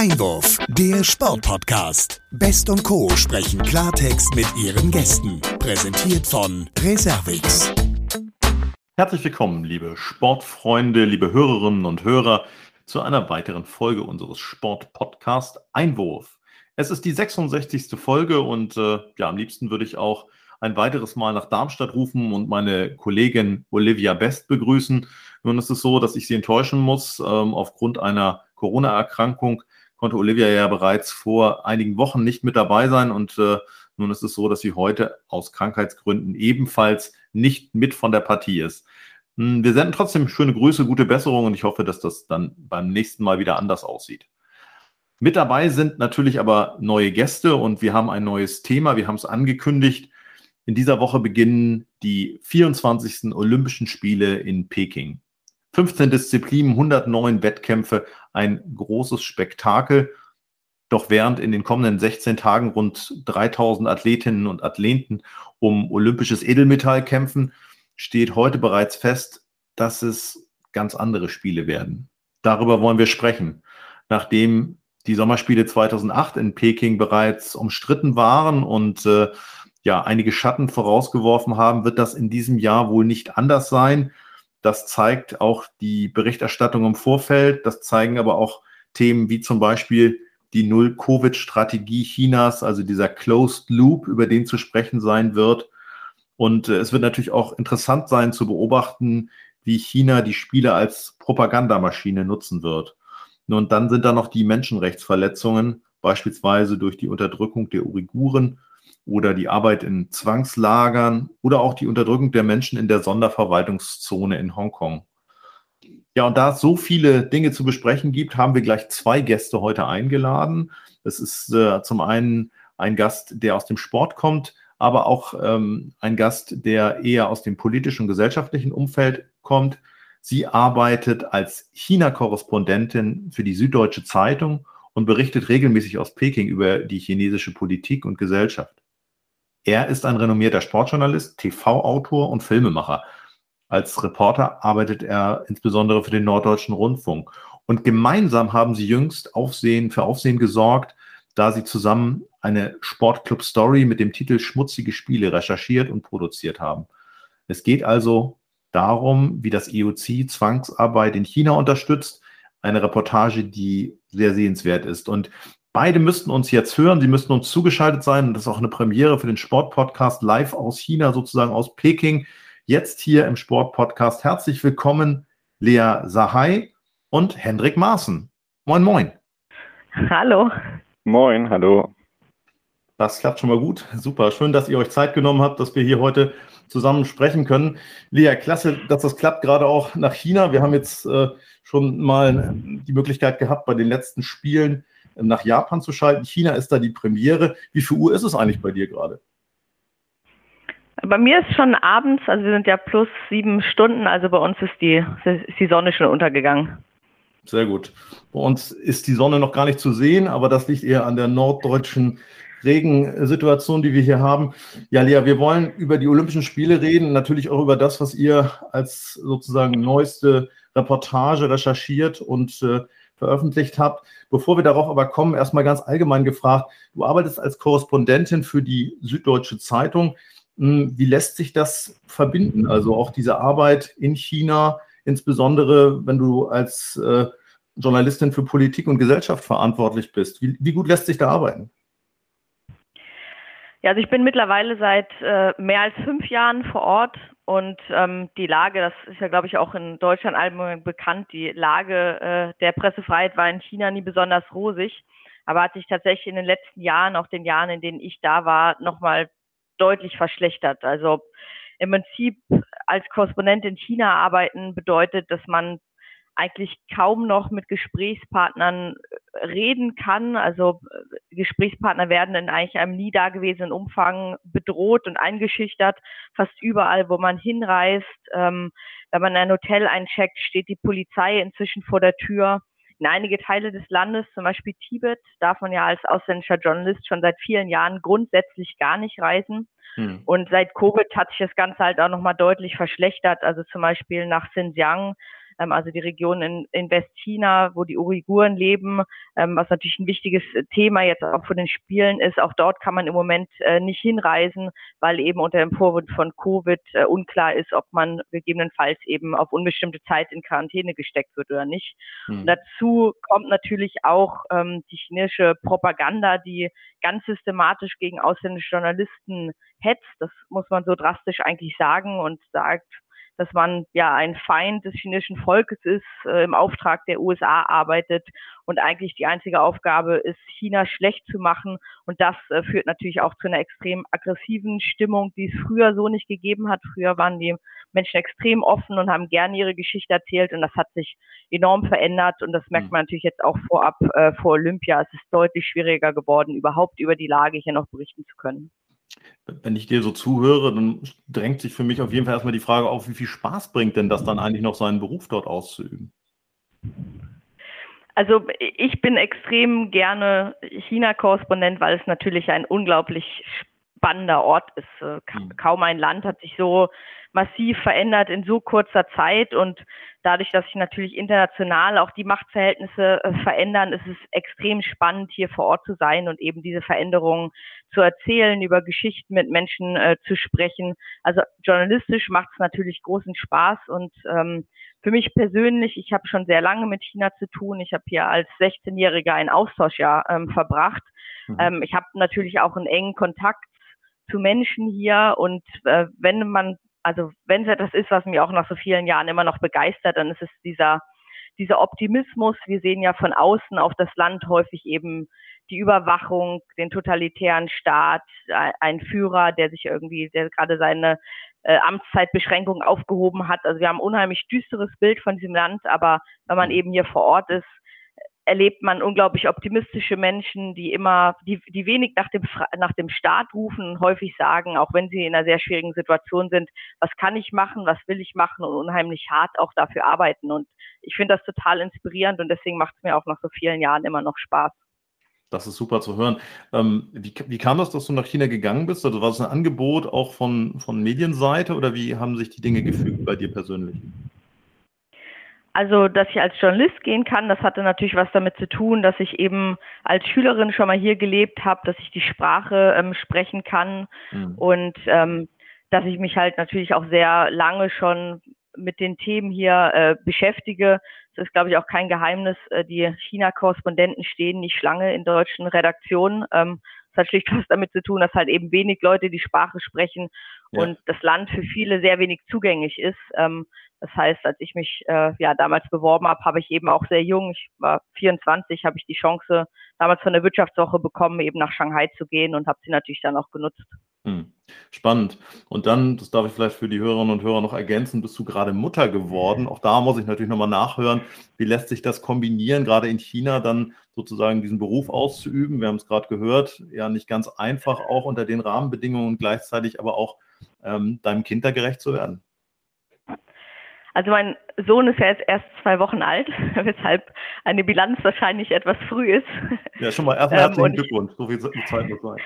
Einwurf, der Sportpodcast. Best und Co. sprechen Klartext mit ihren Gästen. Präsentiert von Reservix. Herzlich willkommen, liebe Sportfreunde, liebe Hörerinnen und Hörer, zu einer weiteren Folge unseres Sportpodcast Einwurf. Es ist die 66. Folge und äh, ja, am liebsten würde ich auch ein weiteres Mal nach Darmstadt rufen und meine Kollegin Olivia Best begrüßen. Nun ist es so, dass ich sie enttäuschen muss. Ähm, aufgrund einer Corona-Erkrankung konnte Olivia ja bereits vor einigen Wochen nicht mit dabei sein und äh, nun ist es so, dass sie heute aus Krankheitsgründen ebenfalls nicht mit von der Partie ist. Hm, wir senden trotzdem schöne Grüße, gute Besserung und ich hoffe, dass das dann beim nächsten Mal wieder anders aussieht. Mit dabei sind natürlich aber neue Gäste und wir haben ein neues Thema. Wir haben es angekündigt. In dieser Woche beginnen die 24. Olympischen Spiele in Peking. 15 Disziplinen, 109 Wettkämpfe, ein großes Spektakel. Doch während in den kommenden 16 Tagen rund 3000 Athletinnen und Athleten um olympisches Edelmetall kämpfen, steht heute bereits fest, dass es ganz andere Spiele werden. Darüber wollen wir sprechen. Nachdem die Sommerspiele 2008 in Peking bereits umstritten waren und äh, ja einige Schatten vorausgeworfen haben, wird das in diesem Jahr wohl nicht anders sein. Das zeigt auch die Berichterstattung im Vorfeld. Das zeigen aber auch Themen wie zum Beispiel die Null-Covid-Strategie Chinas, also dieser Closed Loop, über den zu sprechen sein wird. Und äh, es wird natürlich auch interessant sein zu beobachten, wie China die Spiele als Propagandamaschine nutzen wird. Und dann sind da noch die Menschenrechtsverletzungen, beispielsweise durch die Unterdrückung der Uiguren oder die Arbeit in Zwangslagern oder auch die Unterdrückung der Menschen in der Sonderverwaltungszone in Hongkong. Ja, und da es so viele Dinge zu besprechen gibt, haben wir gleich zwei Gäste heute eingeladen. Es ist äh, zum einen ein Gast, der aus dem Sport kommt, aber auch ähm, ein Gast, der eher aus dem politischen und gesellschaftlichen Umfeld kommt. Sie arbeitet als China-Korrespondentin für die Süddeutsche Zeitung und berichtet regelmäßig aus Peking über die chinesische Politik und Gesellschaft. Er ist ein renommierter Sportjournalist, TV-Autor und Filmemacher. Als Reporter arbeitet er insbesondere für den Norddeutschen Rundfunk. Und gemeinsam haben sie jüngst Aufsehen, für Aufsehen gesorgt, da sie zusammen eine Sportclub-Story mit dem Titel Schmutzige Spiele recherchiert und produziert haben. Es geht also darum, wie das IOC Zwangsarbeit in China unterstützt. Eine Reportage, die sehr sehenswert ist. Und Beide müssten uns jetzt hören, sie müssten uns zugeschaltet sein. Und das ist auch eine Premiere für den Sportpodcast live aus China, sozusagen aus Peking. Jetzt hier im Sportpodcast. Herzlich willkommen, Lea Sahai und Hendrik Maaßen. Moin, moin. Hallo. Moin, hallo. Das klappt schon mal gut. Super. Schön, dass ihr euch Zeit genommen habt, dass wir hier heute zusammen sprechen können. Lea, klasse, dass das klappt, gerade auch nach China. Wir haben jetzt äh, schon mal die Möglichkeit gehabt, bei den letzten Spielen nach Japan zu schalten. China ist da die Premiere. Wie viel Uhr ist es eigentlich bei dir gerade? Bei mir ist schon abends, also wir sind ja plus sieben Stunden, also bei uns ist die, ist die Sonne schon untergegangen. Sehr gut. Bei uns ist die Sonne noch gar nicht zu sehen, aber das liegt eher an der norddeutschen Regensituation, die wir hier haben. Ja, Lea, wir wollen über die Olympischen Spiele reden, natürlich auch über das, was ihr als sozusagen neueste Reportage recherchiert und äh, veröffentlicht habt. Bevor wir darauf aber kommen, erstmal ganz allgemein gefragt, du arbeitest als Korrespondentin für die Süddeutsche Zeitung. Hm, wie lässt sich das verbinden? Also auch diese Arbeit in China, insbesondere wenn du als äh, Journalistin für Politik und Gesellschaft verantwortlich bist. Wie, wie gut lässt sich da arbeiten? Ja, also ich bin mittlerweile seit äh, mehr als fünf Jahren vor Ort und ähm, die Lage, das ist ja, glaube ich, auch in Deutschland allgemein bekannt, die Lage äh, der Pressefreiheit war in China nie besonders rosig, aber hat sich tatsächlich in den letzten Jahren, auch den Jahren, in denen ich da war, nochmal deutlich verschlechtert. Also im Prinzip als Korrespondent in China arbeiten bedeutet, dass man eigentlich kaum noch mit Gesprächspartnern äh, reden kann. Also äh, Gesprächspartner werden in eigentlich einem nie dagewesenen Umfang bedroht und eingeschüchtert. Fast überall, wo man hinreist, ähm, wenn man ein Hotel eincheckt, steht die Polizei inzwischen vor der Tür. In einige Teile des Landes, zum Beispiel Tibet, darf man ja als ausländischer Journalist schon seit vielen Jahren grundsätzlich gar nicht reisen. Hm. Und seit Covid hat sich das Ganze halt auch nochmal deutlich verschlechtert. Also zum Beispiel nach Xinjiang also die Region in, in Westchina, wo die Uiguren leben, ähm, was natürlich ein wichtiges Thema jetzt auch für den Spielen ist. Auch dort kann man im Moment äh, nicht hinreisen, weil eben unter dem Vorwurf von Covid äh, unklar ist, ob man gegebenenfalls eben auf unbestimmte Zeit in Quarantäne gesteckt wird oder nicht. Mhm. dazu kommt natürlich auch ähm, die chinesische Propaganda, die ganz systematisch gegen ausländische Journalisten hetzt. Das muss man so drastisch eigentlich sagen und sagt, dass man ja ein Feind des chinesischen Volkes ist, äh, im Auftrag der USA arbeitet und eigentlich die einzige Aufgabe ist, China schlecht zu machen. Und das äh, führt natürlich auch zu einer extrem aggressiven Stimmung, die es früher so nicht gegeben hat. Früher waren die Menschen extrem offen und haben gerne ihre Geschichte erzählt und das hat sich enorm verändert und das merkt hm. man natürlich jetzt auch vorab äh, vor Olympia. Es ist deutlich schwieriger geworden, überhaupt über die Lage hier noch berichten zu können. Wenn ich dir so zuhöre, dann drängt sich für mich auf jeden Fall erstmal die Frage auf, wie viel Spaß bringt denn das dann eigentlich noch, seinen Beruf dort auszuüben? Also ich bin extrem gerne China-Korrespondent, weil es natürlich ein unglaublich spannender Ort ist. Äh, hm. Kaum ein Land hat sich so massiv verändert in so kurzer Zeit und dadurch, dass sich natürlich international auch die Machtverhältnisse äh, verändern, ist es extrem spannend, hier vor Ort zu sein und eben diese Veränderungen zu erzählen, über Geschichten mit Menschen äh, zu sprechen. Also journalistisch macht es natürlich großen Spaß und ähm, für mich persönlich, ich habe schon sehr lange mit China zu tun. Ich habe hier als 16-Jähriger ein Austauschjahr ähm, verbracht. Mhm. Ähm, ich habe natürlich auch einen engen Kontakt zu Menschen hier und äh, wenn man also wenn es etwas ist, was mich auch nach so vielen Jahren immer noch begeistert, dann ist es dieser, dieser Optimismus. Wir sehen ja von außen auf das Land häufig eben die Überwachung, den totalitären Staat, ein Führer, der sich irgendwie, der gerade seine äh, Amtszeitbeschränkungen aufgehoben hat. Also wir haben ein unheimlich düsteres Bild von diesem Land, aber wenn man eben hier vor Ort ist, erlebt man unglaublich optimistische Menschen, die immer, die, die wenig nach dem, nach dem Staat rufen und häufig sagen, auch wenn sie in einer sehr schwierigen Situation sind, was kann ich machen, was will ich machen und unheimlich hart auch dafür arbeiten. Und ich finde das total inspirierend und deswegen macht es mir auch nach so vielen Jahren immer noch Spaß. Das ist super zu hören. Ähm, wie, wie, kam das, dass du nach China gegangen bist? Also war es ein Angebot auch von, von Medienseite oder wie haben sich die Dinge gefügt bei dir persönlich? Also, dass ich als Journalist gehen kann, das hatte natürlich was damit zu tun, dass ich eben als Schülerin schon mal hier gelebt habe, dass ich die Sprache ähm, sprechen kann mhm. und ähm, dass ich mich halt natürlich auch sehr lange schon mit den Themen hier äh, beschäftige. Das ist, glaube ich, auch kein Geheimnis. Äh, die China-Korrespondenten stehen nicht lange in deutschen Redaktionen. Ähm, hat schlicht was damit zu tun, dass halt eben wenig Leute die Sprache sprechen ja. und das Land für viele sehr wenig zugänglich ist. Ähm, das heißt, als ich mich äh, ja damals beworben habe, habe ich eben auch sehr jung, ich war 24, habe ich die Chance damals von der Wirtschaftswoche bekommen, eben nach Shanghai zu gehen und habe sie natürlich dann auch genutzt. Hm. Spannend. Und dann, das darf ich vielleicht für die Hörerinnen und Hörer noch ergänzen, bist du gerade Mutter geworden. Auch da muss ich natürlich nochmal nachhören, wie lässt sich das kombinieren, gerade in China dann sozusagen diesen Beruf auszuüben. Wir haben es gerade gehört, ja nicht ganz einfach auch unter den Rahmenbedingungen und gleichzeitig aber auch ähm, deinem Kind da gerecht zu werden. Also mein Sohn ist ja jetzt erst zwei Wochen alt, weshalb eine Bilanz wahrscheinlich etwas früh ist. Ja, schon mal erstmal ähm, herzlichen Glückwunsch. So viel Zeit muss sein.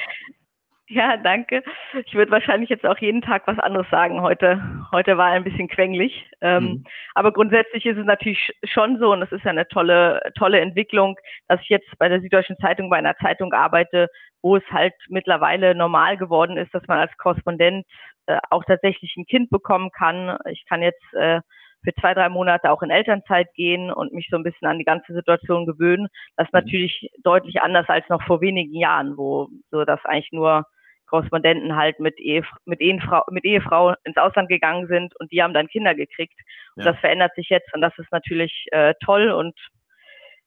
Ja, danke. Ich würde wahrscheinlich jetzt auch jeden Tag was anderes sagen. Heute, heute war ein bisschen quengelig. Ähm, mhm. Aber grundsätzlich ist es natürlich schon so, und das ist ja eine tolle, tolle Entwicklung, dass ich jetzt bei der Süddeutschen Zeitung bei einer Zeitung arbeite, wo es halt mittlerweile normal geworden ist, dass man als Korrespondent äh, auch tatsächlich ein Kind bekommen kann. Ich kann jetzt äh, für zwei, drei Monate auch in Elternzeit gehen und mich so ein bisschen an die ganze Situation gewöhnen. Das ist mhm. natürlich deutlich anders als noch vor wenigen Jahren, wo so das eigentlich nur Korrespondenten halt mit, Ehef mit, Ehefrau, mit Ehefrau ins Ausland gegangen sind und die haben dann Kinder gekriegt. Und ja. das verändert sich jetzt und das ist natürlich äh, toll und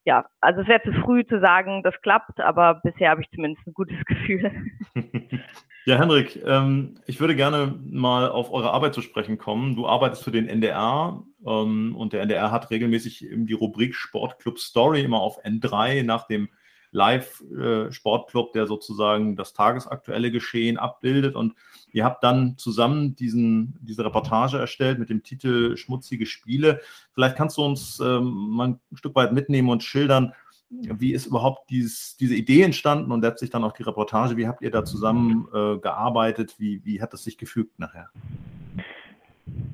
ja, also es wäre zu früh zu sagen, das klappt, aber bisher habe ich zumindest ein gutes Gefühl. Ja, Henrik, ähm, ich würde gerne mal auf eure Arbeit zu sprechen kommen. Du arbeitest für den NDR ähm, und der NDR hat regelmäßig die Rubrik Sportclub Story immer auf N3 nach dem Live-Sportclub, äh, der sozusagen das tagesaktuelle Geschehen abbildet. Und ihr habt dann zusammen diesen, diese Reportage erstellt mit dem Titel Schmutzige Spiele. Vielleicht kannst du uns ähm, mal ein Stück weit mitnehmen und schildern, wie ist überhaupt dieses, diese Idee entstanden und letztlich dann auch die Reportage? Wie habt ihr da zusammen äh, gearbeitet? Wie, wie hat es sich gefügt nachher?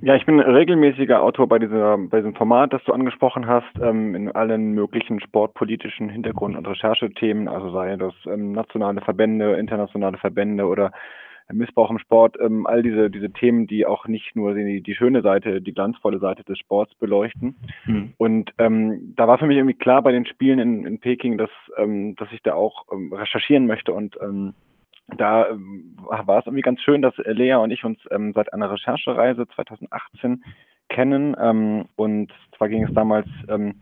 Ja, ich bin regelmäßiger Autor bei, dieser, bei diesem Format, das du angesprochen hast, ähm, in allen möglichen sportpolitischen Hintergrund- und Recherchethemen, also sei das ähm, nationale Verbände, internationale Verbände oder Missbrauch im Sport, ähm, all diese, diese Themen, die auch nicht nur die, die schöne Seite, die glanzvolle Seite des Sports beleuchten. Mhm. Und ähm, da war für mich irgendwie klar bei den Spielen in, in Peking, dass, ähm, dass ich da auch ähm, recherchieren möchte und ähm, da ähm, war es irgendwie ganz schön, dass Lea und ich uns ähm, seit einer Recherchereise 2018 kennen. Ähm, und zwar ging es damals ähm,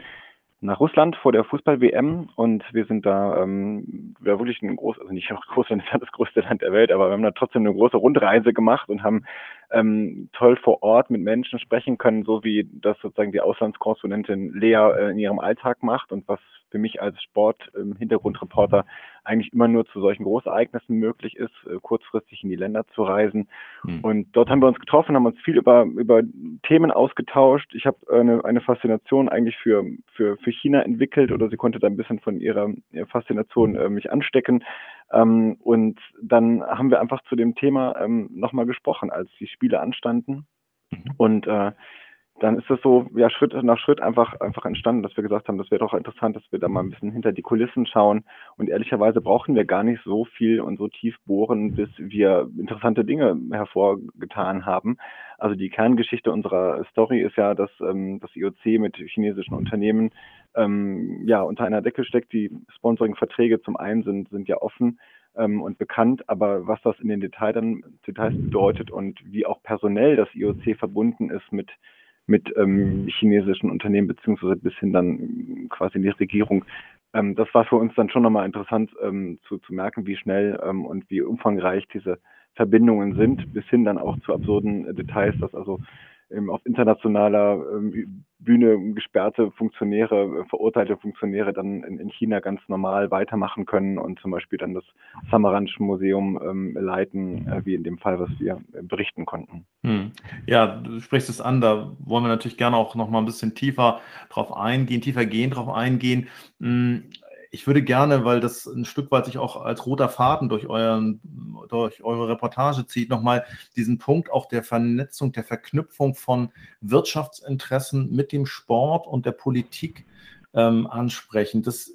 nach Russland vor der Fußball-WM und wir sind da ähm, ja, wirklich ein groß, also nicht Russland ist ja das größte Land der Welt, aber wir haben da trotzdem eine große Rundreise gemacht und haben ähm, toll vor Ort mit Menschen sprechen können, so wie das sozusagen die Auslandskorrespondentin Lea äh, in ihrem Alltag macht und was für mich als Sport-Hintergrundreporter ähm, eigentlich immer nur zu solchen Großereignissen möglich ist, äh, kurzfristig in die Länder zu reisen. Mhm. Und dort haben wir uns getroffen, haben uns viel über, über Themen ausgetauscht. Ich habe eine, eine Faszination eigentlich für, für, für China entwickelt oder sie konnte da ein bisschen von ihrer, ihrer Faszination äh, mich anstecken. Ähm, und dann haben wir einfach zu dem Thema ähm, nochmal gesprochen, als die Spiele anstanden. Mhm. Und äh, dann ist das so, ja, Schritt nach Schritt einfach, einfach entstanden, dass wir gesagt haben, das wäre doch interessant, dass wir da mal ein bisschen hinter die Kulissen schauen. Und ehrlicherweise brauchen wir gar nicht so viel und so tief bohren, bis wir interessante Dinge hervorgetan haben. Also die Kerngeschichte unserer Story ist ja, dass ähm, das IOC mit chinesischen Unternehmen ähm, ja unter einer Decke steckt. Die Sponsoring-Verträge zum einen sind, sind ja offen ähm, und bekannt, aber was das in den Detail dann, Details bedeutet und wie auch personell das IOC verbunden ist mit mit ähm, chinesischen Unternehmen beziehungsweise bis hin dann quasi in die Regierung. Ähm, das war für uns dann schon nochmal interessant ähm, zu, zu merken, wie schnell ähm, und wie umfangreich diese Verbindungen sind, bis hin dann auch zu absurden Details, dass also ähm, auf internationaler ähm, Bühne gesperrte Funktionäre, äh, verurteilte Funktionäre dann in, in, China ganz normal weitermachen können und zum Beispiel dann das Samaranch-Museum ähm, leiten, äh, wie in dem Fall, was wir äh, berichten konnten. Hm. Ja, du sprichst es an, da wollen wir natürlich gerne auch noch mal ein bisschen tiefer drauf eingehen, tiefer gehen, drauf eingehen. Hm ich würde gerne, weil das ein Stück weit sich auch als roter Faden durch, euren, durch eure Reportage zieht, nochmal diesen Punkt auch der Vernetzung, der Verknüpfung von Wirtschaftsinteressen mit dem Sport und der Politik ähm, ansprechen. Das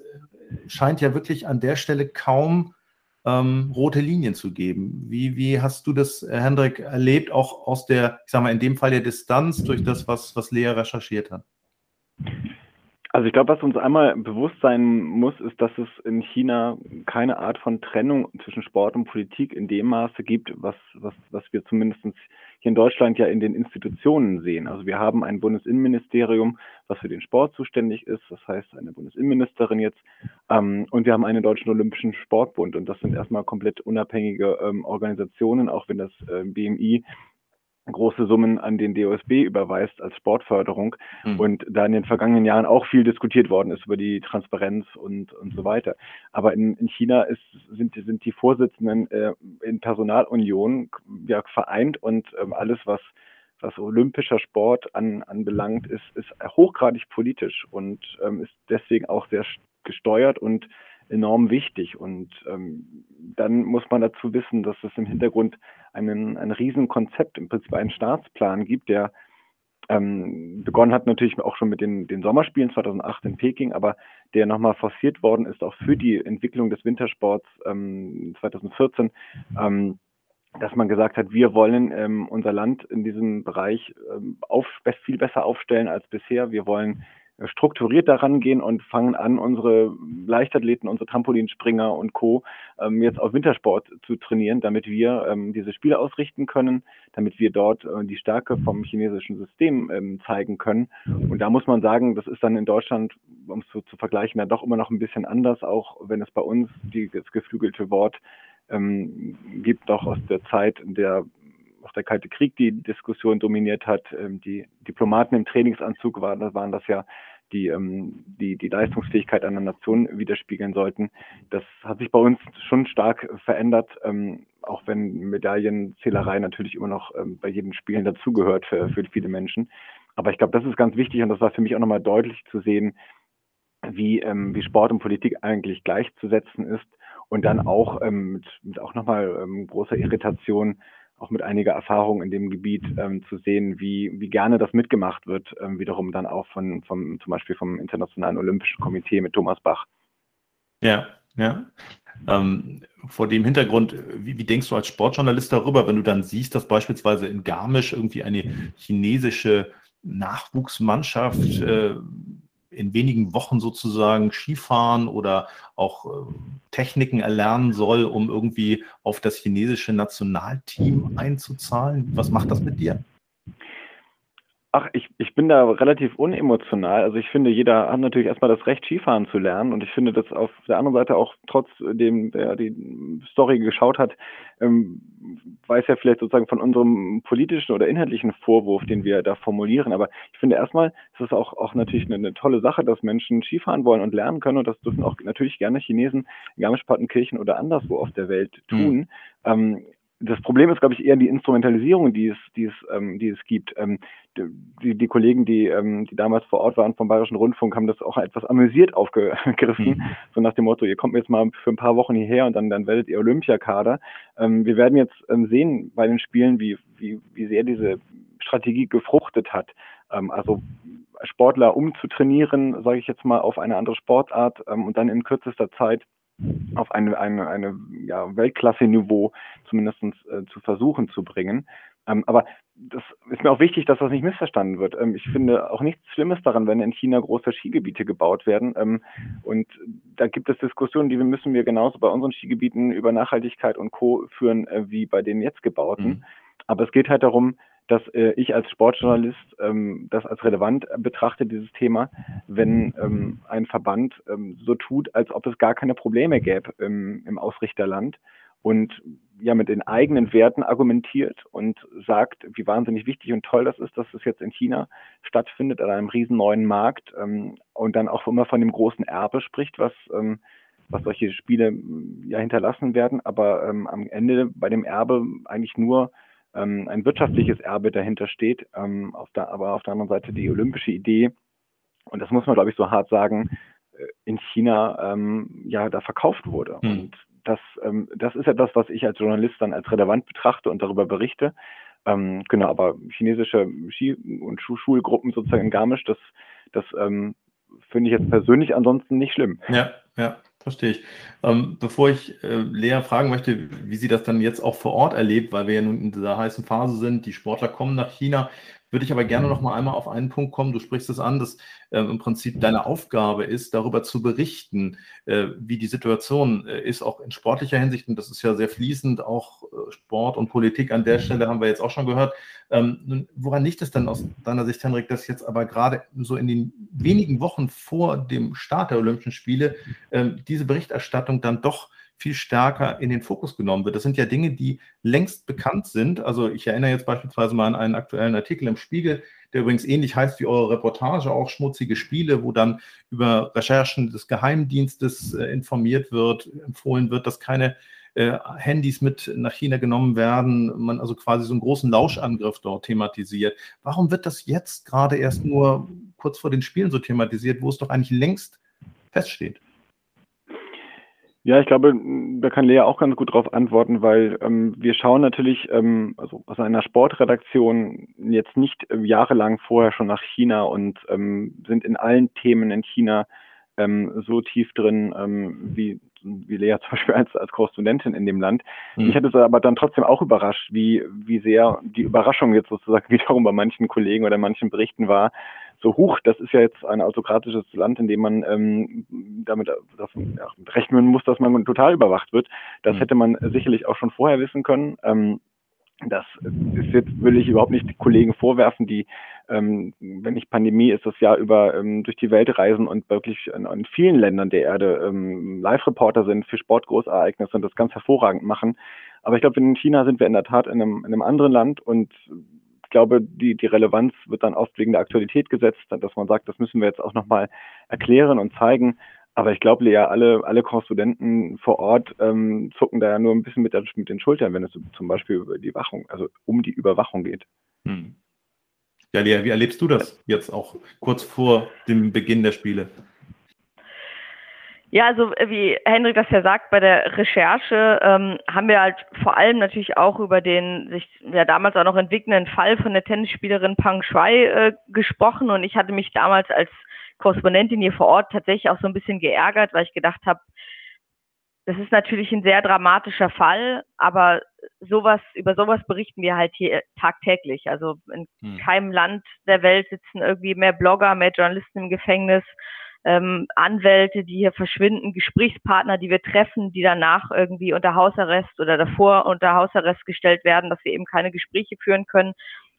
scheint ja wirklich an der Stelle kaum ähm, rote Linien zu geben. Wie, wie hast du das, Hendrik, erlebt, auch aus der, ich sag mal, in dem Fall der Distanz durch das, was, was Lea recherchiert hat? Also ich glaube, was uns einmal bewusst sein muss, ist, dass es in China keine Art von Trennung zwischen Sport und Politik in dem Maße gibt, was, was, was wir zumindest hier in Deutschland ja in den Institutionen sehen. Also wir haben ein Bundesinnenministerium, was für den Sport zuständig ist, das heißt eine Bundesinnenministerin jetzt, ähm, und wir haben einen Deutschen Olympischen Sportbund. Und das sind erstmal komplett unabhängige ähm, Organisationen, auch wenn das äh, BMI große Summen an den DOSB überweist als Sportförderung mhm. und da in den vergangenen Jahren auch viel diskutiert worden ist über die Transparenz und, und so weiter. Aber in, in China ist, sind, sind die Vorsitzenden äh, in Personalunion ja vereint und ähm, alles, was was olympischer Sport an, anbelangt, ist, ist hochgradig politisch und ähm, ist deswegen auch sehr gesteuert und enorm wichtig. Und ähm, dann muss man dazu wissen, dass es im Hintergrund einen, ein Riesenkonzept, im Prinzip einen Staatsplan gibt, der ähm, begonnen hat natürlich auch schon mit den, den Sommerspielen 2008 in Peking, aber der nochmal forciert worden ist, auch für die Entwicklung des Wintersports ähm, 2014, ähm, dass man gesagt hat, wir wollen ähm, unser Land in diesem Bereich ähm, auf, viel besser aufstellen als bisher. Wir wollen strukturiert daran gehen und fangen an, unsere Leichtathleten, unsere Trampolinspringer und Co. Ähm, jetzt auf Wintersport zu trainieren, damit wir ähm, diese Spiele ausrichten können, damit wir dort äh, die Stärke vom chinesischen System ähm, zeigen können. Und da muss man sagen, das ist dann in Deutschland, um es so zu vergleichen, ja doch immer noch ein bisschen anders, auch wenn es bei uns die, das geflügelte Wort ähm, gibt, auch aus der Zeit, der auch der Kalte Krieg die Diskussion dominiert hat. Ähm, die Diplomaten im Trainingsanzug waren, waren das ja, die, ähm, die die Leistungsfähigkeit einer Nation widerspiegeln sollten. Das hat sich bei uns schon stark verändert, ähm, auch wenn Medaillenzählerei natürlich immer noch bei jedem Spielen dazugehört für, für viele Menschen. Aber ich glaube, das ist ganz wichtig und das war für mich auch nochmal deutlich zu sehen, wie, wie Sport und Politik eigentlich gleichzusetzen ist und dann auch ähm, mit, mit auch nochmal ähm, großer Irritation auch mit einiger Erfahrung in dem Gebiet ähm, zu sehen, wie, wie gerne das mitgemacht wird, ähm, wiederum dann auch von, vom, zum Beispiel vom Internationalen Olympischen Komitee mit Thomas Bach. Ja, ja. Ähm, vor dem Hintergrund, wie, wie, denkst du als Sportjournalist darüber, wenn du dann siehst, dass beispielsweise in Garmisch irgendwie eine chinesische Nachwuchsmannschaft äh, in wenigen Wochen sozusagen Skifahren oder auch äh, Techniken erlernen soll, um irgendwie auf das chinesische Nationalteam einzuzahlen? Was macht das mit dir? Ach, ich, ich bin da relativ unemotional. Also ich finde, jeder hat natürlich erstmal das Recht, Skifahren zu lernen. Und ich finde, dass auf der anderen Seite auch trotzdem, der die Story geschaut hat, ähm, weiß ja vielleicht sozusagen von unserem politischen oder inhaltlichen Vorwurf, den wir da formulieren. Aber ich finde erstmal, es ist auch, auch natürlich eine, eine, tolle Sache, dass Menschen Skifahren wollen und lernen können. Und das dürfen auch natürlich gerne Chinesen in Garmisch-Partenkirchen oder anderswo auf der Welt tun. Mhm. Ähm, das Problem ist, glaube ich, eher die Instrumentalisierung, die es, die es, ähm, die es gibt. Ähm, die, die Kollegen, die, ähm, die damals vor Ort waren vom Bayerischen Rundfunk, haben das auch etwas amüsiert aufgegriffen. Mhm. So nach dem Motto, ihr kommt jetzt mal für ein paar Wochen hierher und dann, dann werdet ihr Olympiakader. Ähm, wir werden jetzt ähm, sehen bei den Spielen, wie, wie, wie sehr diese Strategie gefruchtet hat. Ähm, also Sportler umzutrainieren, sage ich jetzt mal, auf eine andere Sportart ähm, und dann in kürzester Zeit auf eine, eine, eine ja, Weltklasse-Niveau zumindest äh, zu versuchen zu bringen. Ähm, aber das ist mir auch wichtig, dass das nicht missverstanden wird. Ähm, ich finde auch nichts Schlimmes daran, wenn in China große Skigebiete gebaut werden. Ähm, und da gibt es Diskussionen, die müssen wir genauso bei unseren Skigebieten über Nachhaltigkeit und Co. führen, äh, wie bei den jetzt gebauten. Mhm. Aber es geht halt darum, dass äh, ich als Sportjournalist ähm, das als relevant betrachte, dieses Thema, wenn ähm, ein Verband ähm, so tut, als ob es gar keine Probleme gäbe im, im Ausrichterland und ja mit den eigenen Werten argumentiert und sagt, wie wahnsinnig wichtig und toll das ist, dass es jetzt in China stattfindet, an einem riesen neuen Markt ähm, und dann auch immer von dem großen Erbe spricht, was ähm, was solche Spiele ja hinterlassen werden, aber ähm, am Ende bei dem Erbe eigentlich nur ähm, ein wirtschaftliches Erbe dahinter steht, ähm, auf der, aber auf der anderen Seite die olympische Idee, und das muss man, glaube ich, so hart sagen, äh, in China ähm, ja da verkauft wurde. Mhm. Und das, ähm, das ist etwas, was ich als Journalist dann als relevant betrachte und darüber berichte. Ähm, genau, aber chinesische Ski- und Schulgruppen sozusagen in Garmisch, das, das ähm, finde ich jetzt persönlich ansonsten nicht schlimm. Ja, ja. Verstehe ich. Ähm, bevor ich äh, Lea fragen möchte, wie sie das dann jetzt auch vor Ort erlebt, weil wir ja nun in dieser heißen Phase sind, die Sportler kommen nach China, würde ich aber gerne noch mal einmal auf einen Punkt kommen. Du sprichst es an, dass äh, im Prinzip deine Aufgabe ist, darüber zu berichten, äh, wie die Situation äh, ist, auch in sportlicher Hinsicht. Und das ist ja sehr fließend, auch äh, Sport und Politik an der Stelle haben wir jetzt auch schon gehört. Ähm, woran liegt es denn aus deiner Sicht, Henrik, dass jetzt aber gerade so in den wenigen Wochen vor dem Start der Olympischen Spiele ähm, diese Berichterstattung dann doch viel stärker in den Fokus genommen wird. Das sind ja Dinge, die längst bekannt sind. Also ich erinnere jetzt beispielsweise mal an einen aktuellen Artikel im Spiegel, der übrigens ähnlich heißt wie eure Reportage, auch schmutzige Spiele, wo dann über Recherchen des Geheimdienstes äh, informiert wird, empfohlen wird, dass keine äh, Handys mit nach China genommen werden, man also quasi so einen großen Lauschangriff dort thematisiert. Warum wird das jetzt gerade erst nur kurz vor den Spielen so thematisiert, wo es doch eigentlich längst feststeht? Ja, ich glaube, da kann Lea auch ganz gut darauf antworten, weil ähm, wir schauen natürlich ähm, also aus einer Sportredaktion jetzt nicht äh, jahrelang vorher schon nach China und ähm, sind in allen Themen in China ähm, so tief drin, ähm, wie, wie Lea zum Beispiel als, als Korrespondentin in dem Land. Mhm. Ich hatte es aber dann trotzdem auch überrascht, wie, wie sehr die Überraschung jetzt sozusagen wiederum bei manchen Kollegen oder manchen Berichten war, so hoch, das ist ja jetzt ein autokratisches Land, in dem man ähm, damit davon, ja, rechnen muss, dass man total überwacht wird. Das mhm. hätte man sicherlich auch schon vorher wissen können. Ähm, das ist jetzt, will ich überhaupt nicht Kollegen vorwerfen, die, ähm, wenn nicht Pandemie ist, das Jahr über ähm, durch die Welt reisen und wirklich in, in vielen Ländern der Erde ähm, Live-Reporter sind für Sportgroßereignisse und das ganz hervorragend machen. Aber ich glaube, in China sind wir in der Tat in einem, in einem anderen Land und glaube, die, die Relevanz wird dann oft wegen der Aktualität gesetzt, dass man sagt, das müssen wir jetzt auch nochmal erklären und zeigen. Aber ich glaube, ja, alle, alle Korrespondenten vor Ort ähm, zucken da ja nur ein bisschen mit, mit den Schultern, wenn es zum Beispiel über die Wachung, also um die Überwachung geht. Hm. Ja, Lea, wie erlebst du das jetzt auch kurz vor dem Beginn der Spiele? Ja, also wie Hendrik das ja sagt, bei der Recherche ähm, haben wir halt vor allem natürlich auch über den sich ja damals auch noch entwickelnden Fall von der Tennisspielerin Pang Shui äh, gesprochen und ich hatte mich damals als Korrespondentin hier vor Ort tatsächlich auch so ein bisschen geärgert, weil ich gedacht habe, das ist natürlich ein sehr dramatischer Fall, aber sowas, über sowas berichten wir halt hier tagtäglich. Also in hm. keinem Land der Welt sitzen irgendwie mehr Blogger, mehr Journalisten im Gefängnis ähm, Anwälte, die hier verschwinden, Gesprächspartner, die wir treffen, die danach irgendwie unter Hausarrest oder davor unter Hausarrest gestellt werden, dass wir eben keine Gespräche führen können.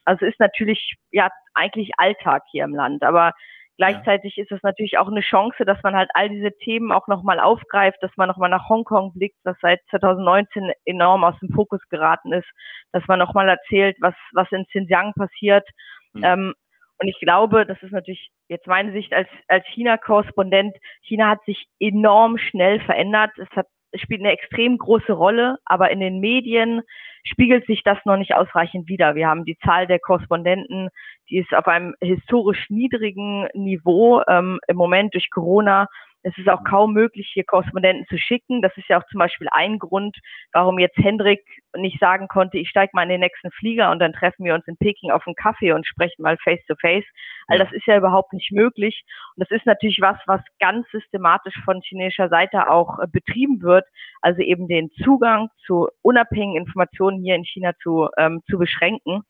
Also ist natürlich ja eigentlich Alltag hier im Land, aber gleichzeitig ist es natürlich auch eine Chance, dass man halt all diese Themen auch nochmal aufgreift, dass man nochmal nach Hongkong blickt, das seit 2019 enorm aus dem Fokus geraten ist, dass man nochmal erzählt, was, was in Xinjiang passiert. Mhm. Ähm, und ich glaube, das ist natürlich jetzt meine Sicht als, als China-Korrespondent. China hat sich enorm schnell verändert. Es hat, es spielt eine extrem große Rolle, aber in den Medien spiegelt sich das noch nicht ausreichend wider. Wir haben die Zahl der Korrespondenten, die ist auf einem historisch niedrigen Niveau ähm, im Moment durch Corona. Es ist auch kaum möglich, hier Korrespondenten zu schicken. Das ist ja auch zum Beispiel ein Grund, warum jetzt Hendrik nicht sagen konnte, ich steige mal in den nächsten Flieger und dann treffen wir uns in Peking auf einen Kaffee und sprechen mal face to face. All das ist ja überhaupt nicht möglich. Und das ist natürlich was, was ganz systematisch von chinesischer Seite auch äh, betrieben wird. Also eben den Zugang zu unabhängigen Informationen hier in China zu, ähm, zu beschränken.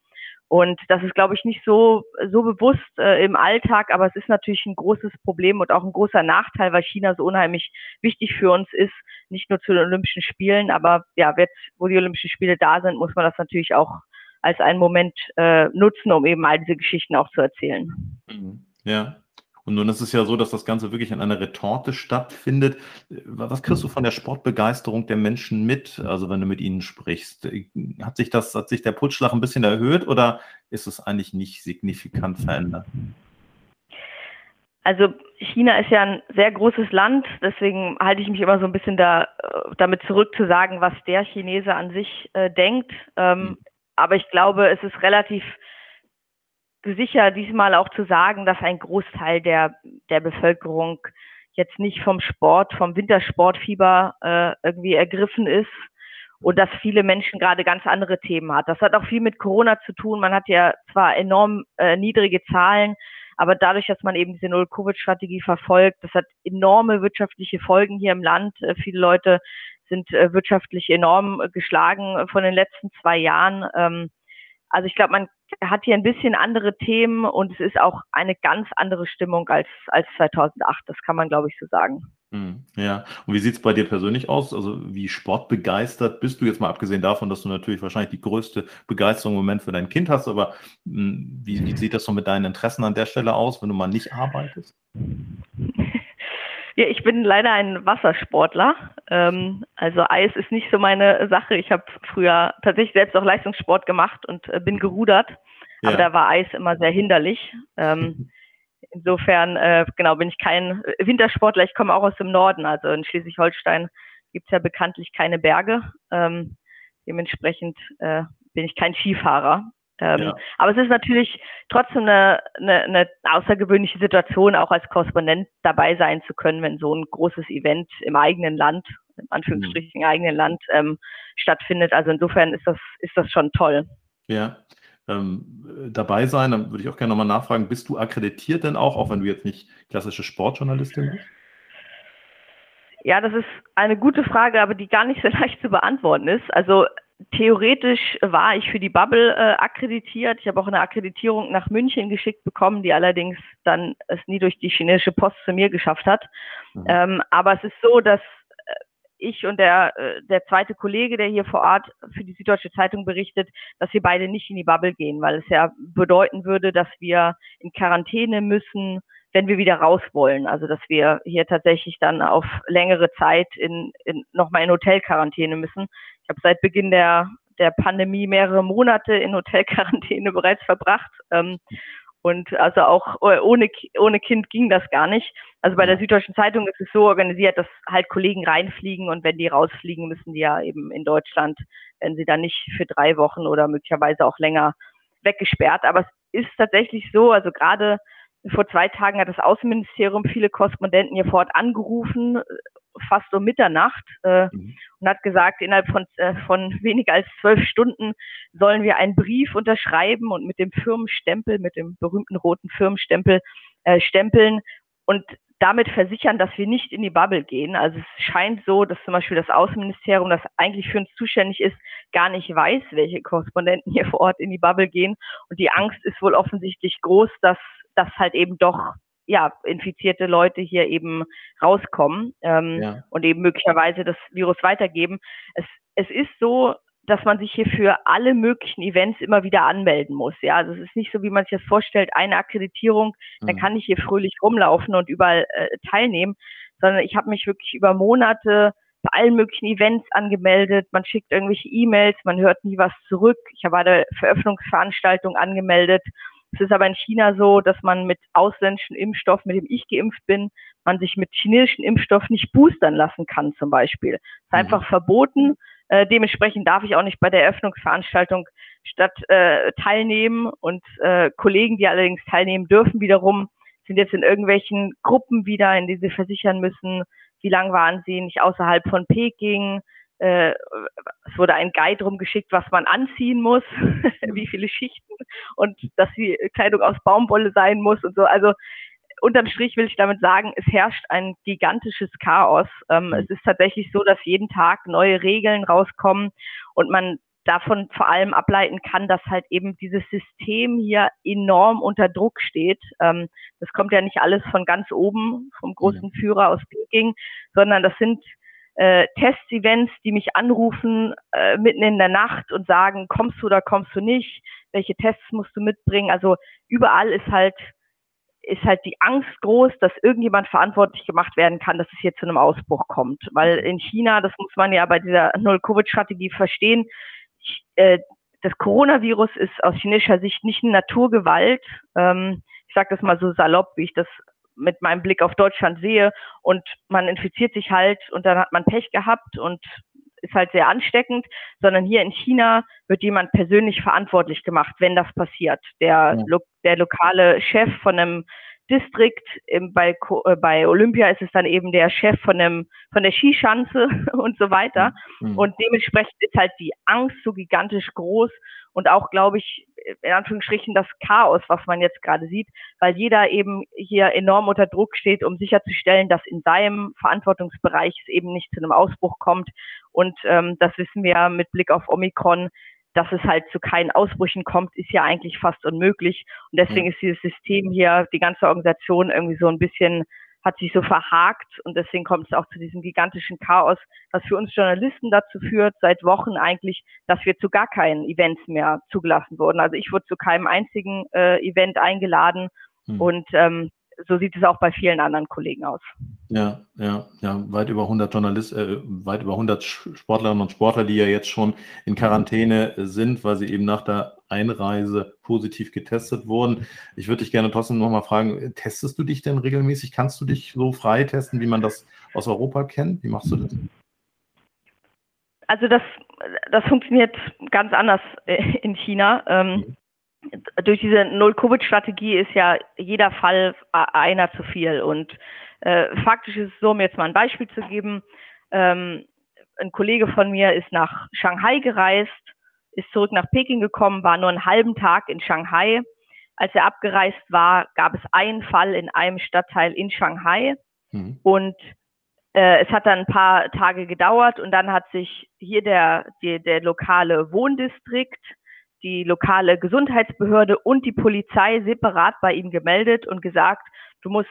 Und das ist, glaube ich, nicht so, so bewusst äh, im Alltag, aber es ist natürlich ein großes Problem und auch ein großer Nachteil, weil China so unheimlich wichtig für uns ist, nicht nur zu den Olympischen Spielen, aber ja, jetzt, wo die Olympischen Spiele da sind, muss man das natürlich auch als einen Moment äh, nutzen, um eben all diese Geschichten auch zu erzählen. Mhm. Ja, und nun ist es ja so, dass das Ganze wirklich in einer Retorte stattfindet. Was kriegst du von der Sportbegeisterung der Menschen mit? Also wenn du mit ihnen sprichst, hat sich das, hat sich der Pulsschlag ein bisschen erhöht oder ist es eigentlich nicht signifikant verändert? Also China ist ja ein sehr großes Land, deswegen halte ich mich immer so ein bisschen da, äh, damit zurück zu sagen, was der Chinese an sich äh, denkt. Ähm, mhm. Aber ich glaube, es ist relativ sicher diesmal auch zu sagen, dass ein Großteil der, der Bevölkerung jetzt nicht vom Sport, vom Wintersportfieber äh, irgendwie ergriffen ist und dass viele Menschen gerade ganz andere Themen hat. Das hat auch viel mit Corona zu tun. Man hat ja zwar enorm äh, niedrige Zahlen, aber dadurch, dass man eben diese Null-Covid-Strategie verfolgt, das hat enorme wirtschaftliche Folgen hier im Land. Äh, viele Leute sind äh, wirtschaftlich enorm äh, geschlagen von den letzten zwei Jahren. Ähm, also ich glaube, man hat hier ein bisschen andere Themen und es ist auch eine ganz andere Stimmung als, als 2008. Das kann man, glaube ich, so sagen. Hm, ja, und wie sieht es bei dir persönlich aus? Also wie sportbegeistert bist du jetzt mal abgesehen davon, dass du natürlich wahrscheinlich die größte Begeisterung im Moment für dein Kind hast, aber hm, wie, wie sieht das so mit deinen Interessen an der Stelle aus, wenn du mal nicht arbeitest? Ja, ich bin leider ein Wassersportler. Ähm, also Eis ist nicht so meine Sache. Ich habe früher tatsächlich selbst auch Leistungssport gemacht und äh, bin gerudert. Ja. Aber da war Eis immer sehr hinderlich. Ähm, insofern, äh, genau, bin ich kein Wintersportler. Ich komme auch aus dem Norden. Also in Schleswig-Holstein gibt's ja bekanntlich keine Berge. Ähm, dementsprechend äh, bin ich kein Skifahrer. Ähm, ja. Aber es ist natürlich trotzdem eine, eine, eine außergewöhnliche Situation, auch als Korrespondent dabei sein zu können, wenn so ein großes Event im eigenen Land, in Anführungsstrichen mhm. eigenen Land, ähm, stattfindet. Also insofern ist das, ist das schon toll. Ja. Ähm, dabei sein, dann würde ich auch gerne nochmal nachfragen, bist du akkreditiert denn auch, auch wenn du jetzt nicht klassische Sportjournalistin bist? Ja, das ist eine gute Frage, aber die gar nicht so leicht zu beantworten ist. Also theoretisch war ich für die Bubble äh, akkreditiert. Ich habe auch eine Akkreditierung nach München geschickt bekommen, die allerdings dann es nie durch die chinesische Post zu mir geschafft hat. Mhm. Ähm, aber es ist so, dass äh, ich und der, äh, der zweite Kollege, der hier vor Ort für die Süddeutsche Zeitung berichtet, dass wir beide nicht in die Bubble gehen, weil es ja bedeuten würde, dass wir in Quarantäne müssen, wenn wir wieder raus wollen. Also dass wir hier tatsächlich dann auf längere Zeit in, in nochmal in Hotelquarantäne müssen. Ich habe seit Beginn der, der Pandemie mehrere Monate in Hotelquarantäne bereits verbracht. Ähm, und also auch äh, ohne, ohne Kind ging das gar nicht. Also bei der Süddeutschen Zeitung ist es so organisiert, dass halt Kollegen reinfliegen und wenn die rausfliegen, müssen die ja eben in Deutschland, wenn sie dann nicht für drei Wochen oder möglicherweise auch länger weggesperrt. Aber es ist tatsächlich so, also gerade vor zwei Tagen hat das Außenministerium viele Korrespondenten hier vor Ort angerufen, fast um Mitternacht, äh, mhm. und hat gesagt, innerhalb von, äh, von weniger als zwölf Stunden sollen wir einen Brief unterschreiben und mit dem Firmenstempel, mit dem berühmten roten Firmenstempel äh, stempeln und damit versichern, dass wir nicht in die Bubble gehen. Also es scheint so, dass zum Beispiel das Außenministerium, das eigentlich für uns zuständig ist, gar nicht weiß, welche Korrespondenten hier vor Ort in die Bubble gehen. Und die Angst ist wohl offensichtlich groß, dass das halt eben doch ja, infizierte Leute hier eben rauskommen ähm, ja. und eben möglicherweise das Virus weitergeben. Es, es ist so, dass man sich hier für alle möglichen Events immer wieder anmelden muss. Ja, also es ist nicht so, wie man sich das vorstellt, eine Akkreditierung, mhm. dann kann ich hier fröhlich rumlaufen und überall äh, teilnehmen, sondern ich habe mich wirklich über Monate bei allen möglichen Events angemeldet. Man schickt irgendwelche E-Mails, man hört nie was zurück. Ich habe bei der Veröffentlichungsveranstaltung angemeldet es ist aber in China so, dass man mit ausländischen Impfstoff, mit dem ich geimpft bin, man sich mit chinesischen Impfstoff nicht boostern lassen kann zum Beispiel. Das ist mhm. einfach verboten. Äh, dementsprechend darf ich auch nicht bei der Eröffnungsveranstaltung statt äh, teilnehmen und äh, Kollegen, die allerdings teilnehmen dürfen, wiederum sind jetzt in irgendwelchen Gruppen wieder, in denen sie versichern müssen, wie lang waren sie nicht außerhalb von Peking, äh, es wurde ein Guide rumgeschickt, was man anziehen muss, wie viele Schichten und dass die Kleidung aus Baumwolle sein muss und so. Also unterm Strich will ich damit sagen, es herrscht ein gigantisches Chaos. Ähm, mhm. Es ist tatsächlich so, dass jeden Tag neue Regeln rauskommen und man davon vor allem ableiten kann, dass halt eben dieses System hier enorm unter Druck steht. Ähm, das kommt ja nicht alles von ganz oben, vom großen Führer aus Peking, sondern das sind äh, Testevents, die mich anrufen äh, mitten in der Nacht und sagen, kommst du oder kommst du nicht? Welche Tests musst du mitbringen? Also überall ist halt ist halt die Angst groß, dass irgendjemand verantwortlich gemacht werden kann, dass es hier zu einem Ausbruch kommt. Weil in China, das muss man ja bei dieser Null-Covid-Strategie verstehen, äh, das Coronavirus ist aus chinesischer Sicht nicht eine Naturgewalt. Ähm, ich sage das mal so salopp, wie ich das mit meinem Blick auf Deutschland sehe und man infiziert sich halt und dann hat man Pech gehabt und ist halt sehr ansteckend, sondern hier in China wird jemand persönlich verantwortlich gemacht, wenn das passiert. Der, der lokale Chef von einem District im, bei, äh, bei Olympia ist es dann eben der Chef von dem von der Skischanze und so weiter. Mhm. und dementsprechend ist halt die Angst so gigantisch groß und auch glaube ich in Anführungsstrichen das Chaos, was man jetzt gerade sieht, weil jeder eben hier enorm unter Druck steht, um sicherzustellen, dass in seinem Verantwortungsbereich es eben nicht zu einem Ausbruch kommt. Und ähm, das wissen wir mit Blick auf Omikron dass es halt zu keinen Ausbrüchen kommt, ist ja eigentlich fast unmöglich. Und deswegen ist dieses System hier, die ganze Organisation irgendwie so ein bisschen, hat sich so verhakt und deswegen kommt es auch zu diesem gigantischen Chaos, was für uns Journalisten dazu führt, seit Wochen eigentlich, dass wir zu gar keinen Events mehr zugelassen wurden. Also ich wurde zu keinem einzigen äh, Event eingeladen hm. und ähm, so sieht es auch bei vielen anderen Kollegen aus. Ja, ja, ja, weit über 100 Journalisten, äh, weit über 100 Sportlerinnen und Sportler, die ja jetzt schon in Quarantäne sind, weil sie eben nach der Einreise positiv getestet wurden. Ich würde dich gerne trotzdem nochmal fragen, testest du dich denn regelmäßig? Kannst du dich so frei testen, wie man das aus Europa kennt? Wie machst du das? Also das, das funktioniert ganz anders äh, in China. Ähm, mhm durch diese Null-Covid-Strategie ist ja jeder Fall einer zu viel. Und äh, faktisch ist es so, um jetzt mal ein Beispiel zu geben, ähm, ein Kollege von mir ist nach Shanghai gereist, ist zurück nach Peking gekommen, war nur einen halben Tag in Shanghai. Als er abgereist war, gab es einen Fall in einem Stadtteil in Shanghai. Mhm. Und äh, es hat dann ein paar Tage gedauert und dann hat sich hier der, der, der lokale Wohndistrikt die lokale Gesundheitsbehörde und die Polizei separat bei ihm gemeldet und gesagt, du musst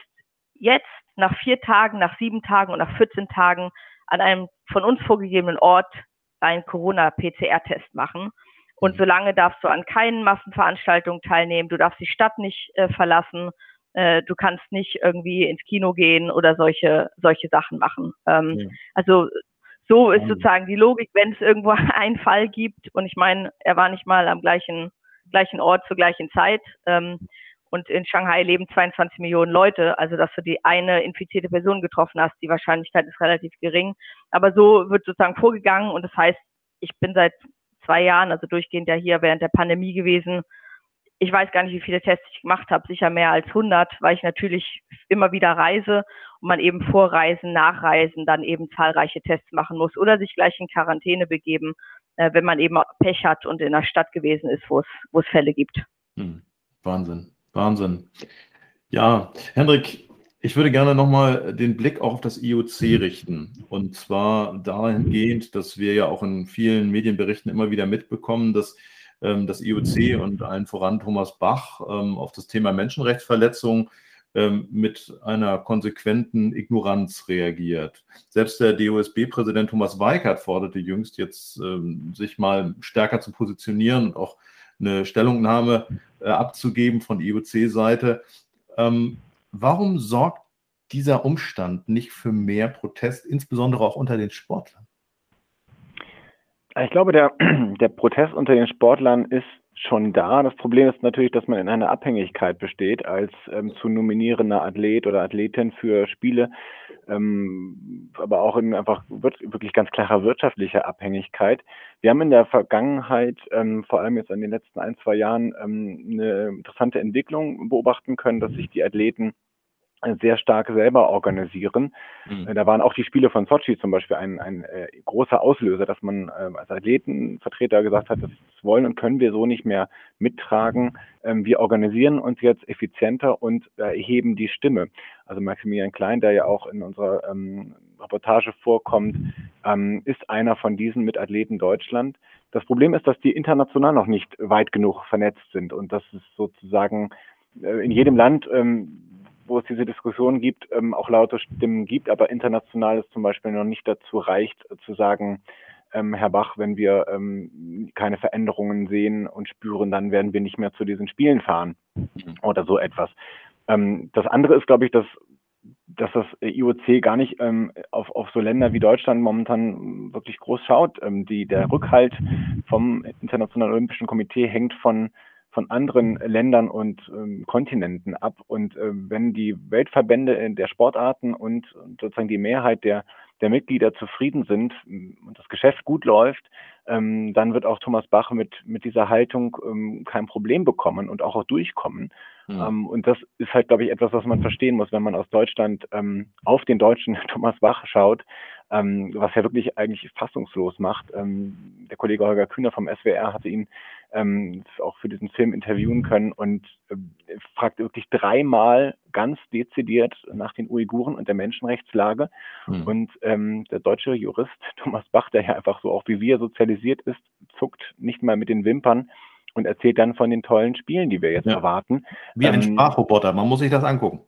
jetzt nach vier Tagen, nach sieben Tagen und nach 14 Tagen an einem von uns vorgegebenen Ort einen Corona-PCR-Test machen. Und mhm. solange darfst du an keinen Massenveranstaltungen teilnehmen, du darfst die Stadt nicht äh, verlassen, äh, du kannst nicht irgendwie ins Kino gehen oder solche, solche Sachen machen. Ähm, ja. Also so ist sozusagen die Logik, wenn es irgendwo einen Fall gibt. Und ich meine, er war nicht mal am gleichen, gleichen Ort zur gleichen Zeit. Ähm, und in Shanghai leben 22 Millionen Leute. Also, dass du die eine infizierte Person getroffen hast, die Wahrscheinlichkeit ist relativ gering. Aber so wird sozusagen vorgegangen. Und das heißt, ich bin seit zwei Jahren, also durchgehend ja hier während der Pandemie gewesen. Ich weiß gar nicht, wie viele Tests ich gemacht habe, sicher mehr als 100, weil ich natürlich immer wieder reise und man eben vor Reisen, nach Reisen dann eben zahlreiche Tests machen muss oder sich gleich in Quarantäne begeben, äh, wenn man eben Pech hat und in einer Stadt gewesen ist, wo es, Fälle gibt. Hm. Wahnsinn, Wahnsinn. Ja, Hendrik, ich würde gerne nochmal den Blick auch auf das IOC richten. Und zwar dahingehend, dass wir ja auch in vielen Medienberichten immer wieder mitbekommen, dass das IOC und allen voran Thomas Bach ähm, auf das Thema Menschenrechtsverletzung ähm, mit einer konsequenten Ignoranz reagiert. Selbst der DOSB-Präsident Thomas Weikert forderte jüngst jetzt, ähm, sich mal stärker zu positionieren und auch eine Stellungnahme äh, abzugeben von IOC-Seite. Ähm, warum sorgt dieser Umstand nicht für mehr Protest, insbesondere auch unter den Sportlern? Ich glaube, der, der Protest unter den Sportlern ist schon da. Das Problem ist natürlich, dass man in einer Abhängigkeit besteht als ähm, zu nominierender Athlet oder Athletin für Spiele, ähm, aber auch in einfach wirklich ganz klarer wirtschaftlicher Abhängigkeit. Wir haben in der Vergangenheit, ähm, vor allem jetzt in den letzten ein, zwei Jahren, ähm, eine interessante Entwicklung beobachten können, dass sich die Athleten sehr stark selber organisieren. Mhm. Da waren auch die Spiele von Sochi zum Beispiel ein, ein äh, großer Auslöser, dass man äh, als Athletenvertreter gesagt hat, das wollen und können wir so nicht mehr mittragen. Ähm, wir organisieren uns jetzt effizienter und äh, erheben die Stimme. Also Maximilian Klein, der ja auch in unserer ähm, Reportage vorkommt, ähm, ist einer von diesen mit Athleten Deutschland. Das Problem ist, dass die international noch nicht weit genug vernetzt sind und dass es sozusagen äh, in jedem Land ähm, wo es diese Diskussion gibt, ähm, auch laute Stimmen gibt, aber international es zum Beispiel noch nicht dazu reicht, äh, zu sagen, ähm, Herr Bach, wenn wir ähm, keine Veränderungen sehen und spüren, dann werden wir nicht mehr zu diesen Spielen fahren oder so etwas. Ähm, das andere ist, glaube ich, dass dass das IOC gar nicht ähm, auf, auf so Länder wie Deutschland momentan wirklich groß schaut. Ähm, die, der Rückhalt vom Internationalen Olympischen Komitee hängt von von anderen Ländern und ähm, Kontinenten ab. Und äh, wenn die Weltverbände der Sportarten und, sozusagen die Mehrheit der, der Mitglieder zufrieden sind und das Geschäft gut läuft, ähm, dann wird auch Thomas Bach mit, mit dieser Haltung ähm, kein Problem bekommen und auch, auch durchkommen. Ja. Ähm, und das ist halt, glaube ich, etwas, was man verstehen muss, wenn man aus Deutschland ähm, auf den deutschen Thomas Bach schaut, ähm, was ja wirklich eigentlich fassungslos macht. Ähm, der Kollege Holger Kühner vom SWR hatte ihn ähm, auch für diesen Film interviewen können und äh, fragt wirklich dreimal ganz dezidiert nach den Uiguren und der Menschenrechtslage. Mhm. Und ähm, der deutsche Jurist Thomas Bach, der ja einfach so auch wie wir sozialisiert ist, zuckt nicht mal mit den Wimpern und erzählt dann von den tollen Spielen, die wir jetzt ja. erwarten. Wie ein ähm, Sprachroboter, man muss sich das angucken.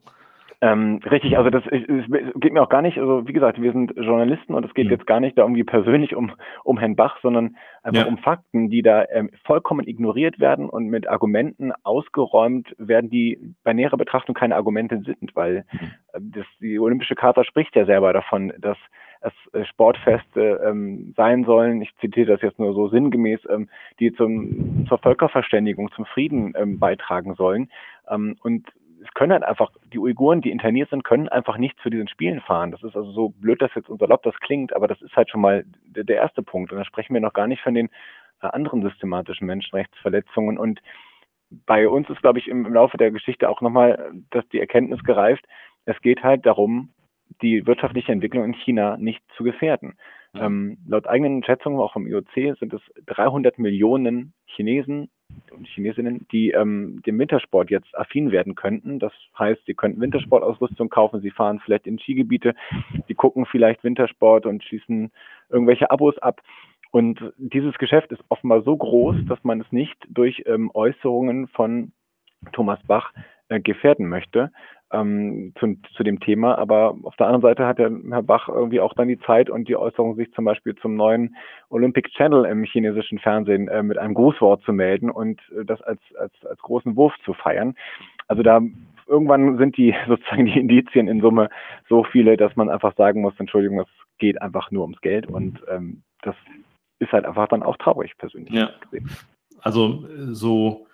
Ähm, richtig, also das es, es geht mir auch gar nicht, also wie gesagt, wir sind Journalisten und es geht ja. jetzt gar nicht da irgendwie persönlich um, um Herrn Bach, sondern einfach ja. um Fakten, die da ähm, vollkommen ignoriert werden und mit Argumenten ausgeräumt werden, die bei näherer Betrachtung keine Argumente sind, weil mhm. äh, das, die Olympische Charta spricht ja selber davon, dass es äh, Sportfeste ähm, sein sollen, ich zitiere das jetzt nur so sinngemäß, ähm, die zum, zur Völkerverständigung, zum Frieden ähm, beitragen sollen. Ähm, und es können halt einfach, die Uiguren, die interniert sind, können einfach nicht zu diesen Spielen fahren. Das ist also so blöd, dass jetzt unser Lob das klingt, aber das ist halt schon mal der, der erste Punkt. Und da sprechen wir noch gar nicht von den äh, anderen systematischen Menschenrechtsverletzungen. Und bei uns ist, glaube ich, im, im Laufe der Geschichte auch nochmal, dass die Erkenntnis gereift, es geht halt darum, die wirtschaftliche Entwicklung in China nicht zu gefährden. Ähm, laut eigenen Schätzungen, auch vom IOC, sind es 300 Millionen Chinesen und Chinesinnen, die ähm, dem Wintersport jetzt affin werden könnten. Das heißt, sie könnten Wintersportausrüstung kaufen, sie fahren vielleicht in Skigebiete, sie gucken vielleicht Wintersport und schließen irgendwelche Abos ab. Und dieses Geschäft ist offenbar so groß, dass man es nicht durch ähm, Äußerungen von Thomas Bach äh, gefährden möchte ähm, zu, zu dem Thema. Aber auf der anderen Seite hat der Herr Bach irgendwie auch dann die Zeit und die Äußerung, sich zum Beispiel zum neuen Olympic Channel im chinesischen Fernsehen äh, mit einem Grußwort zu melden und äh, das als, als, als großen Wurf zu feiern. Also da irgendwann sind die sozusagen die Indizien in Summe so viele, dass man einfach sagen muss, Entschuldigung, es geht einfach nur ums Geld und ähm, das ist halt einfach dann auch traurig persönlich. Ja. Also so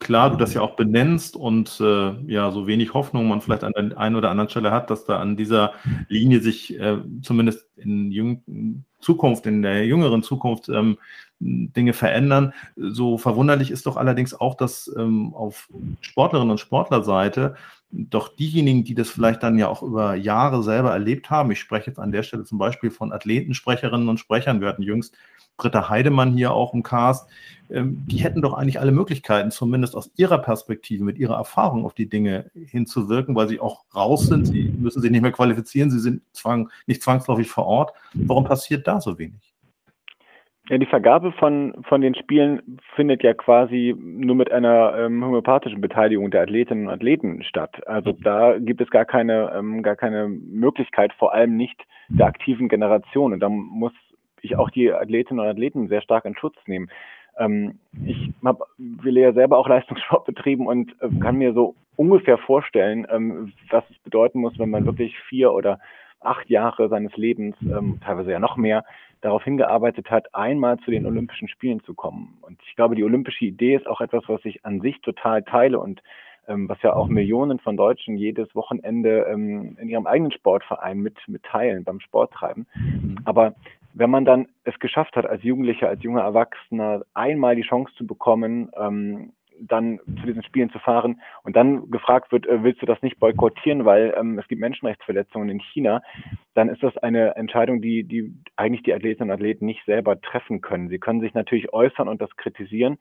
klar du das ja auch benennst und äh, ja, so wenig Hoffnung man vielleicht an der einen oder anderen Stelle hat, dass da an dieser Linie sich äh, zumindest in Zukunft, in der jüngeren Zukunft, ähm, Dinge verändern. So verwunderlich ist doch allerdings auch, dass ähm, auf Sportlerinnen und Sportlerseite doch diejenigen, die das vielleicht dann ja auch über Jahre selber erlebt haben, ich spreche jetzt an der Stelle zum Beispiel von Athletensprecherinnen und Sprechern, wir hatten jüngst Britta Heidemann hier auch im Cast, ähm, die hätten doch eigentlich alle Möglichkeiten, zumindest aus ihrer Perspektive, mit ihrer Erfahrung auf die Dinge hinzuwirken, weil sie auch raus sind, sie müssen sich nicht mehr qualifizieren, sie sind zwang, nicht zwangsläufig vor Ort. Warum passiert da so wenig? Ja, die Vergabe von, von den Spielen findet ja quasi nur mit einer ähm, homöopathischen Beteiligung der Athletinnen und Athleten statt. Also da gibt es gar keine, ähm, gar keine Möglichkeit, vor allem nicht der aktiven Generation. Und da muss ich auch die Athletinnen und Athleten sehr stark in Schutz nehmen. Ähm, ich habe will ja selber auch Leistungssport betrieben und äh, kann mir so ungefähr vorstellen, ähm, was es bedeuten muss, wenn man wirklich vier oder acht Jahre seines Lebens, ähm, teilweise ja noch mehr, darauf hingearbeitet hat, einmal zu den Olympischen Spielen zu kommen. Und ich glaube, die olympische Idee ist auch etwas, was ich an sich total teile und ähm, was ja auch Millionen von Deutschen jedes Wochenende ähm, in ihrem eigenen Sportverein mit, mit teilen, beim Sport treiben. Mhm. Aber wenn man dann es geschafft hat, als Jugendlicher, als junger Erwachsener einmal die Chance zu bekommen, ähm, dann zu diesen Spielen zu fahren und dann gefragt wird, äh, willst du das nicht boykottieren, weil ähm, es gibt Menschenrechtsverletzungen in China, dann ist das eine Entscheidung, die, die eigentlich die Athletinnen und Athleten nicht selber treffen können. Sie können sich natürlich äußern und das kritisieren,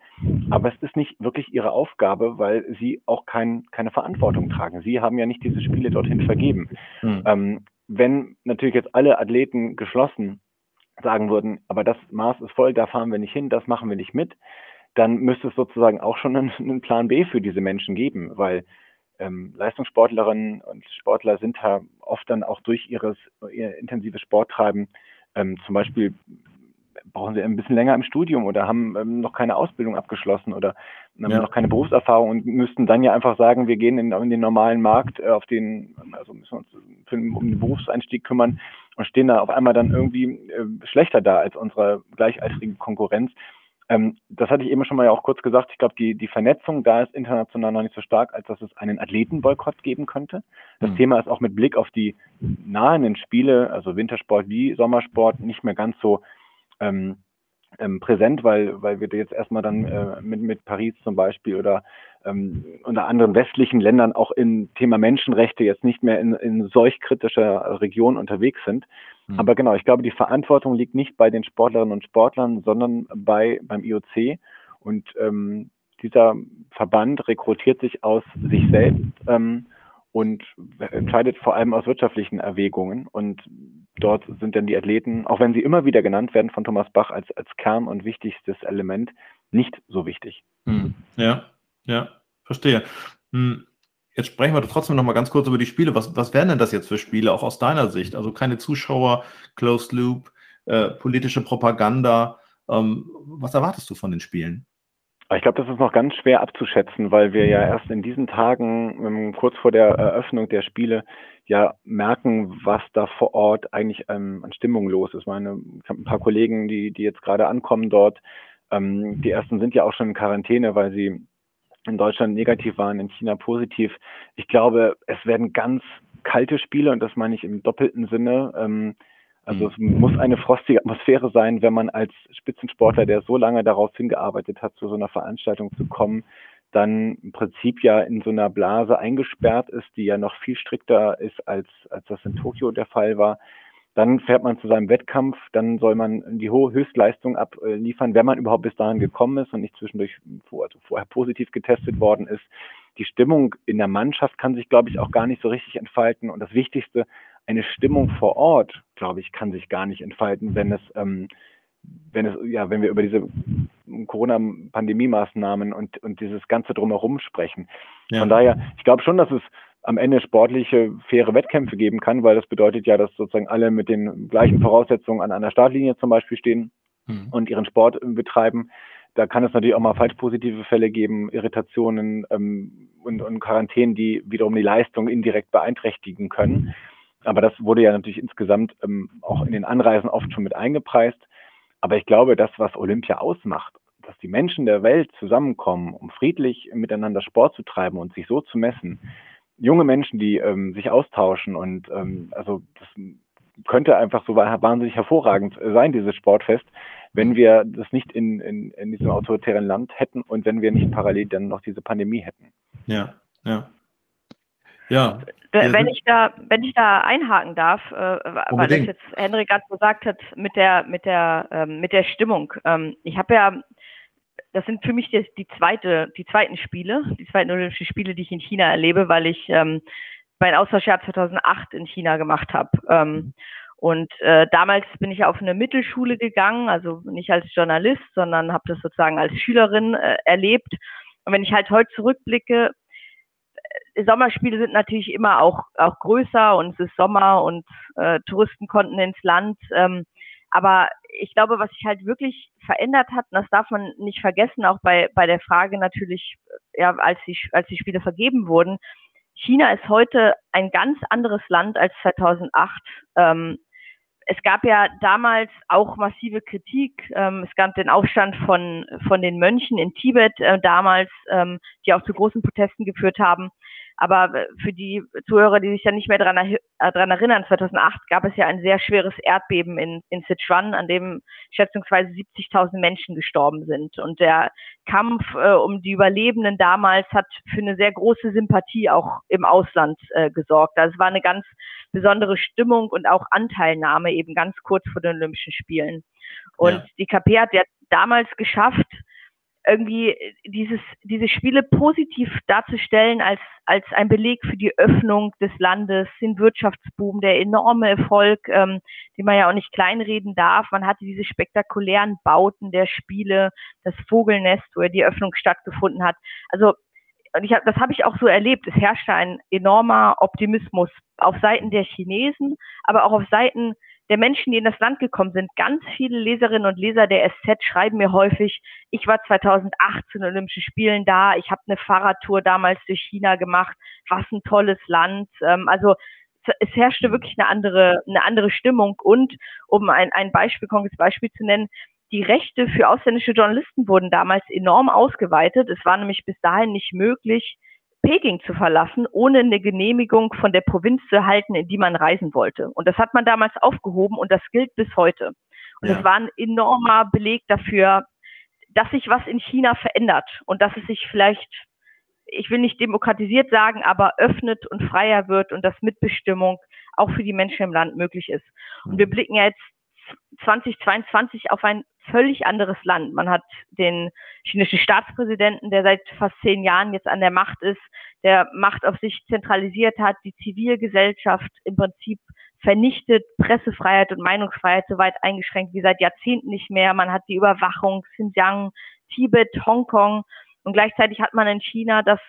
aber es ist nicht wirklich ihre Aufgabe, weil sie auch kein, keine Verantwortung tragen. Sie haben ja nicht diese Spiele dorthin vergeben. Hm. Ähm, wenn natürlich jetzt alle Athleten geschlossen sagen würden, aber das Maß ist voll, da fahren wir nicht hin, das machen wir nicht mit, dann müsste es sozusagen auch schon einen, einen Plan B für diese Menschen geben, weil ähm, Leistungssportlerinnen und Sportler sind da oft dann auch durch ihres, ihr intensives Sporttreiben ähm, zum Beispiel brauchen sie ein bisschen länger im Studium oder haben ähm, noch keine Ausbildung abgeschlossen oder ähm, ja. noch keine Berufserfahrung und müssten dann ja einfach sagen, wir gehen in, in den normalen Markt, äh, auf den, also müssen wir uns für, um den Berufseinstieg kümmern und stehen da auf einmal dann irgendwie äh, schlechter da als unsere gleichaltrige Konkurrenz. Ähm, das hatte ich eben schon mal ja auch kurz gesagt. Ich glaube, die, die Vernetzung da ist international noch nicht so stark, als dass es einen Athletenboykott geben könnte. Das mhm. Thema ist auch mit Blick auf die nahenden Spiele, also Wintersport wie Sommersport, nicht mehr ganz so ähm, ähm, präsent, weil, weil wir jetzt erstmal dann äh, mit, mit Paris zum Beispiel oder ähm, unter anderen westlichen Ländern auch im Thema Menschenrechte jetzt nicht mehr in, in solch kritischer Region unterwegs sind. Mhm. Aber genau, ich glaube, die Verantwortung liegt nicht bei den Sportlerinnen und Sportlern, sondern bei beim IOC. Und ähm, dieser Verband rekrutiert sich aus sich selbst ähm, und entscheidet vor allem aus wirtschaftlichen Erwägungen. Und dort sind dann die Athleten, auch wenn sie immer wieder genannt werden von Thomas Bach als, als Kern und wichtigstes Element, nicht so wichtig. Mhm. Ja, ja, verstehe. Hm. Jetzt sprechen wir trotzdem noch mal ganz kurz über die Spiele. Was, was wären denn das jetzt für Spiele, auch aus deiner Sicht? Also keine Zuschauer, Closed Loop, äh, politische Propaganda. Ähm, was erwartest du von den Spielen? Ich glaube, das ist noch ganz schwer abzuschätzen, weil wir ja erst in diesen Tagen, ähm, kurz vor der Eröffnung der Spiele, ja merken, was da vor Ort eigentlich ähm, an Stimmung los ist. Ich meine, ich habe ein paar Kollegen, die, die jetzt gerade ankommen dort. Ähm, die ersten sind ja auch schon in Quarantäne, weil sie in Deutschland negativ waren, in China positiv. Ich glaube, es werden ganz kalte Spiele und das meine ich im doppelten Sinne. Ähm, also es muss eine frostige Atmosphäre sein, wenn man als Spitzensportler, der so lange darauf hingearbeitet hat, zu so einer Veranstaltung zu kommen, dann im Prinzip ja in so einer Blase eingesperrt ist, die ja noch viel strikter ist, als, als das in Tokio der Fall war. Dann fährt man zu seinem Wettkampf, dann soll man die hohe Höchstleistung abliefern, wenn man überhaupt bis dahin gekommen ist und nicht zwischendurch also vorher positiv getestet worden ist. Die Stimmung in der Mannschaft kann sich, glaube ich, auch gar nicht so richtig entfalten. Und das Wichtigste, eine Stimmung vor Ort, glaube ich, kann sich gar nicht entfalten, wenn es, ähm, wenn es, ja, wenn wir über diese Corona-Pandemie-Maßnahmen und, und dieses Ganze drumherum sprechen. Ja. Von daher, ich glaube schon, dass es am Ende sportliche, faire Wettkämpfe geben kann, weil das bedeutet ja, dass sozusagen alle mit den gleichen Voraussetzungen an einer Startlinie zum Beispiel stehen mhm. und ihren Sport betreiben. Da kann es natürlich auch mal falsch positive Fälle geben, Irritationen ähm, und, und Quarantänen, die wiederum die Leistung indirekt beeinträchtigen können. Aber das wurde ja natürlich insgesamt ähm, auch in den Anreisen oft schon mit eingepreist. Aber ich glaube, das, was Olympia ausmacht, dass die Menschen der Welt zusammenkommen, um friedlich miteinander Sport zu treiben und sich so zu messen, junge Menschen, die ähm, sich austauschen und ähm, also das könnte einfach so wahnsinnig hervorragend sein, dieses Sportfest, wenn wir das nicht in, in, in diesem autoritären Land hätten und wenn wir nicht parallel dann noch diese Pandemie hätten. Ja, ja. Ja. Wenn ich da, wenn ich da einhaken darf, äh, weil das jetzt Henrik gerade gesagt hat mit der, mit der, ähm, mit der Stimmung. Ähm, ich habe ja, das sind für mich die, die zweite, die zweiten Spiele, die zweiten Olympischen Spiele, die ich in China erlebe, weil ich ähm, mein Austauschjahr 2008 in China gemacht habe. Und äh, damals bin ich auf eine Mittelschule gegangen, also nicht als Journalist, sondern habe das sozusagen als Schülerin äh, erlebt. Und wenn ich halt heute zurückblicke, Sommerspiele sind natürlich immer auch, auch größer und es ist Sommer und äh, Touristen konnten ins Land. Ähm, aber ich glaube, was sich halt wirklich verändert hat, und das darf man nicht vergessen, auch bei, bei der Frage natürlich, ja, als die, als die Spiele vergeben wurden, China ist heute ein ganz anderes Land als 2008. Ähm, es gab ja damals auch massive Kritik. Ähm, es gab den Aufstand von, von den Mönchen in Tibet äh, damals, ähm, die auch zu großen Protesten geführt haben. Aber für die Zuhörer, die sich ja nicht mehr daran, äh, erinnern, 2008 gab es ja ein sehr schweres Erdbeben in, in Sichuan, an dem schätzungsweise 70.000 Menschen gestorben sind. Und der Kampf äh, um die Überlebenden damals hat für eine sehr große Sympathie auch im Ausland äh, gesorgt. Also es war eine ganz besondere Stimmung und auch Anteilnahme eben ganz kurz vor den Olympischen Spielen. Und ja. die KP hat ja damals geschafft, irgendwie äh, dieses, diese Spiele positiv darzustellen als, als ein Beleg für die Öffnung des Landes, den Wirtschaftsboom, der enorme Erfolg, ähm, den man ja auch nicht kleinreden darf. Man hatte diese spektakulären Bauten der Spiele, das Vogelnest, wo ja die Öffnung stattgefunden hat. Also und ich hab, das habe ich auch so erlebt. Es herrschte ein enormer Optimismus auf Seiten der Chinesen, aber auch auf Seiten der Menschen, die in das Land gekommen sind. Ganz viele Leserinnen und Leser der SZ schreiben mir häufig, ich war 2008 zu Olympischen Spielen da, ich habe eine Fahrradtour damals durch China gemacht, was ein tolles Land. Ähm, also es herrschte wirklich eine andere, eine andere Stimmung und um ein, ein Beispiel, konkretes Beispiel zu nennen, die Rechte für ausländische Journalisten wurden damals enorm ausgeweitet. Es war nämlich bis dahin nicht möglich, Peking zu verlassen, ohne eine Genehmigung von der Provinz zu erhalten, in die man reisen wollte. Und das hat man damals aufgehoben und das gilt bis heute. Und ja. das war ein enormer Beleg dafür, dass sich was in China verändert und dass es sich vielleicht, ich will nicht demokratisiert sagen, aber öffnet und freier wird und dass Mitbestimmung auch für die Menschen im Land möglich ist. Und wir blicken ja jetzt 2022 auf ein völlig anderes Land. Man hat den chinesischen Staatspräsidenten, der seit fast zehn Jahren jetzt an der Macht ist, der Macht auf sich zentralisiert hat, die Zivilgesellschaft im Prinzip vernichtet, Pressefreiheit und Meinungsfreiheit so weit eingeschränkt wie seit Jahrzehnten nicht mehr. Man hat die Überwachung, Xinjiang, Tibet, Hongkong und gleichzeitig hat man in China, das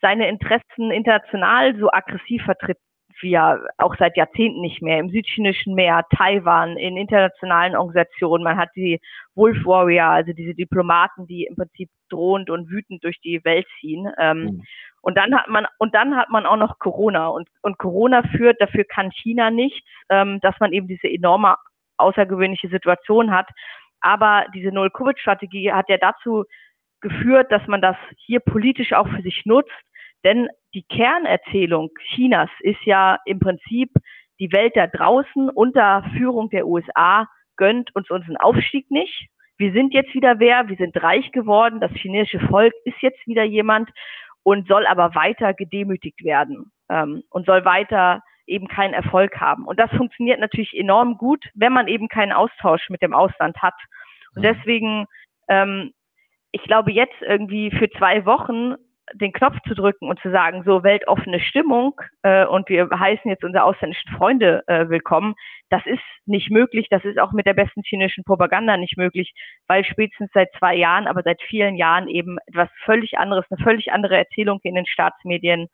seine Interessen international so aggressiv vertritt ja auch seit Jahrzehnten nicht mehr, im südchinesischen Meer, Taiwan, in internationalen Organisationen. Man hat die Wolf Warrior, also diese Diplomaten, die im Prinzip drohend und wütend durch die Welt ziehen. Ähm, mhm. Und dann hat man und dann hat man auch noch Corona und und Corona führt, dafür kann China nichts, ähm, dass man eben diese enorme außergewöhnliche Situation hat. Aber diese Null-Covid-Strategie hat ja dazu geführt, dass man das hier politisch auch für sich nutzt denn die Kernerzählung Chinas ist ja im Prinzip, die Welt da draußen unter Führung der USA gönnt uns unseren Aufstieg nicht. Wir sind jetzt wieder wer, wir sind reich geworden, das chinesische Volk ist jetzt wieder jemand und soll aber weiter gedemütigt werden ähm, und soll weiter eben keinen Erfolg haben. Und das funktioniert natürlich enorm gut, wenn man eben keinen Austausch mit dem Ausland hat. Und mhm. deswegen, ähm, ich glaube, jetzt irgendwie für zwei Wochen den Knopf zu drücken und zu sagen, so weltoffene Stimmung äh, und wir heißen jetzt unsere ausländischen Freunde äh, willkommen, das ist nicht möglich. Das ist auch mit der besten chinesischen Propaganda nicht möglich, weil spätestens seit zwei Jahren, aber seit vielen Jahren eben etwas völlig anderes, eine völlig andere Erzählung in den Staatsmedien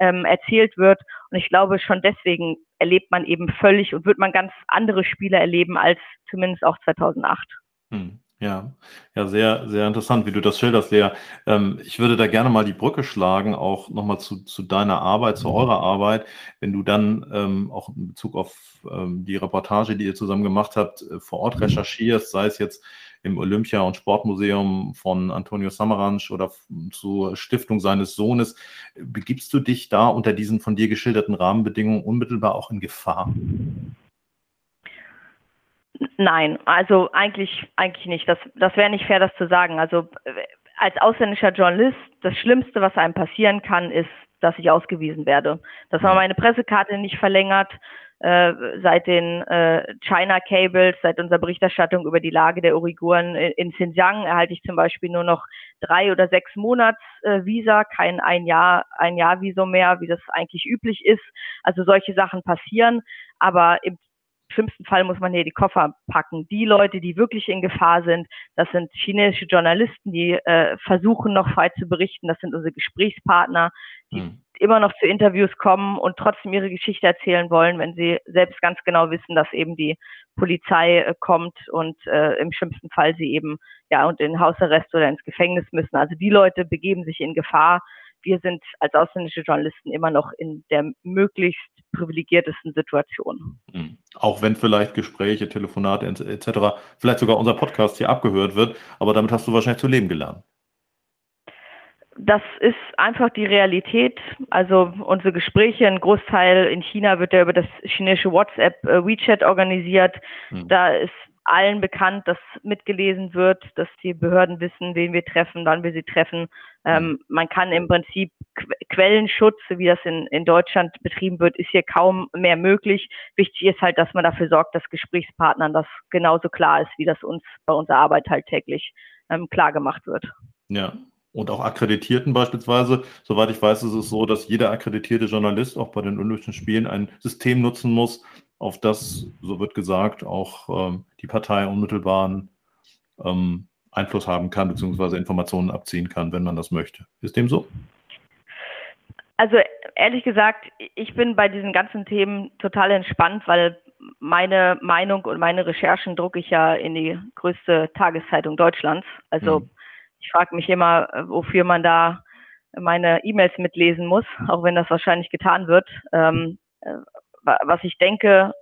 ähm, erzählt wird. Und ich glaube, schon deswegen erlebt man eben völlig und wird man ganz andere Spiele erleben als zumindest auch 2008. Hm. Ja, ja, sehr, sehr interessant, wie du das schilderst, Lea. Ähm, ich würde da gerne mal die Brücke schlagen, auch nochmal zu, zu deiner Arbeit, zu eurer Arbeit. Wenn du dann ähm, auch in Bezug auf ähm, die Reportage, die ihr zusammen gemacht habt, äh, vor Ort recherchierst, sei es jetzt im Olympia- und Sportmuseum von Antonio Samaranch oder zur Stiftung seines Sohnes, begibst du dich da unter diesen von dir geschilderten Rahmenbedingungen unmittelbar auch in Gefahr? Nein, also eigentlich, eigentlich nicht. Das, das wäre nicht fair, das zu sagen. Also äh, als ausländischer Journalist, das Schlimmste, was einem passieren kann, ist, dass ich ausgewiesen werde. Dass man meine Pressekarte nicht verlängert, äh, seit den äh, China Cables, seit unserer Berichterstattung über die Lage der Uiguren in, in Xinjiang erhalte ich zum Beispiel nur noch drei oder sechs Monats äh, Visa, kein ein Jahr, ein Jahr Visum mehr, wie das eigentlich üblich ist. Also solche Sachen passieren, aber im schlimmsten Fall muss man hier die Koffer packen. Die Leute, die wirklich in Gefahr sind, das sind chinesische Journalisten, die äh, versuchen noch frei zu berichten. Das sind unsere Gesprächspartner, die hm. immer noch zu Interviews kommen und trotzdem ihre Geschichte erzählen wollen, wenn sie selbst ganz genau wissen, dass eben die Polizei äh, kommt und äh, im schlimmsten Fall sie eben ja und in Hausarrest oder ins Gefängnis müssen. Also die Leute begeben sich in Gefahr wir sind als ausländische Journalisten immer noch in der möglichst privilegiertesten Situation. Mhm. Auch wenn vielleicht Gespräche, Telefonate etc., vielleicht sogar unser Podcast hier abgehört wird, aber damit hast du wahrscheinlich zu leben gelernt. Das ist einfach die Realität. Also unsere Gespräche, ein Großteil in China wird ja über das chinesische WhatsApp äh, WeChat organisiert. Mhm. Da ist allen bekannt, dass mitgelesen wird, dass die Behörden wissen, wen wir treffen, wann wir sie treffen. Ähm, mhm. man kann im Prinzip Qu Quellenschutz, wie das in, in Deutschland betrieben wird, ist hier kaum mehr möglich. Wichtig ist halt, dass man dafür sorgt, dass Gesprächspartnern das genauso klar ist, wie das uns bei unserer Arbeit halt täglich ähm, klar gemacht wird. Ja, und auch Akkreditierten beispielsweise. Soweit ich weiß, ist es so, dass jeder akkreditierte Journalist auch bei den Olympischen Spielen ein System nutzen muss, auf das, so wird gesagt, auch ähm, die Partei unmittelbaren ähm, Einfluss haben kann, beziehungsweise Informationen abziehen kann, wenn man das möchte. Ist dem so? Also ehrlich gesagt, ich bin bei diesen ganzen Themen total entspannt, weil meine Meinung und meine Recherchen drucke ich ja in die größte Tageszeitung Deutschlands. Also mhm. ich frage mich immer, wofür man da meine E-Mails mitlesen muss, auch wenn das wahrscheinlich getan wird. Ähm, äh, was ich denke,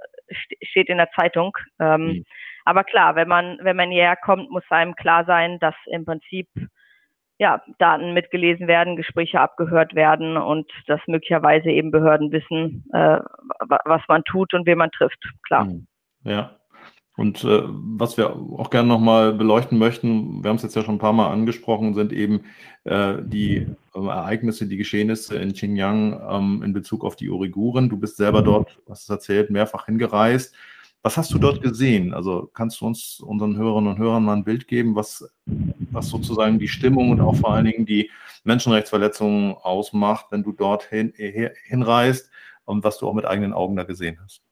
steht in der Zeitung. Ähm, mhm. Aber klar, wenn man, wenn man hierher kommt, muss einem klar sein, dass im Prinzip ja, Daten mitgelesen werden, Gespräche abgehört werden und dass möglicherweise eben Behörden wissen, äh, was man tut und wen man trifft. Klar. Mhm. Ja. Und äh, was wir auch gerne nochmal beleuchten möchten, wir haben es jetzt ja schon ein paar Mal angesprochen, sind eben äh, die äh, Ereignisse, die Geschehnisse in Xinjiang ähm, in Bezug auf die Uiguren. Du bist selber dort, hast es erzählt, mehrfach hingereist. Was hast du dort gesehen? Also kannst du uns, unseren Hörerinnen und Hörern mal ein Bild geben, was, was sozusagen die Stimmung und auch vor allen Dingen die Menschenrechtsverletzungen ausmacht, wenn du dort hin, hinreist und was du auch mit eigenen Augen da gesehen hast?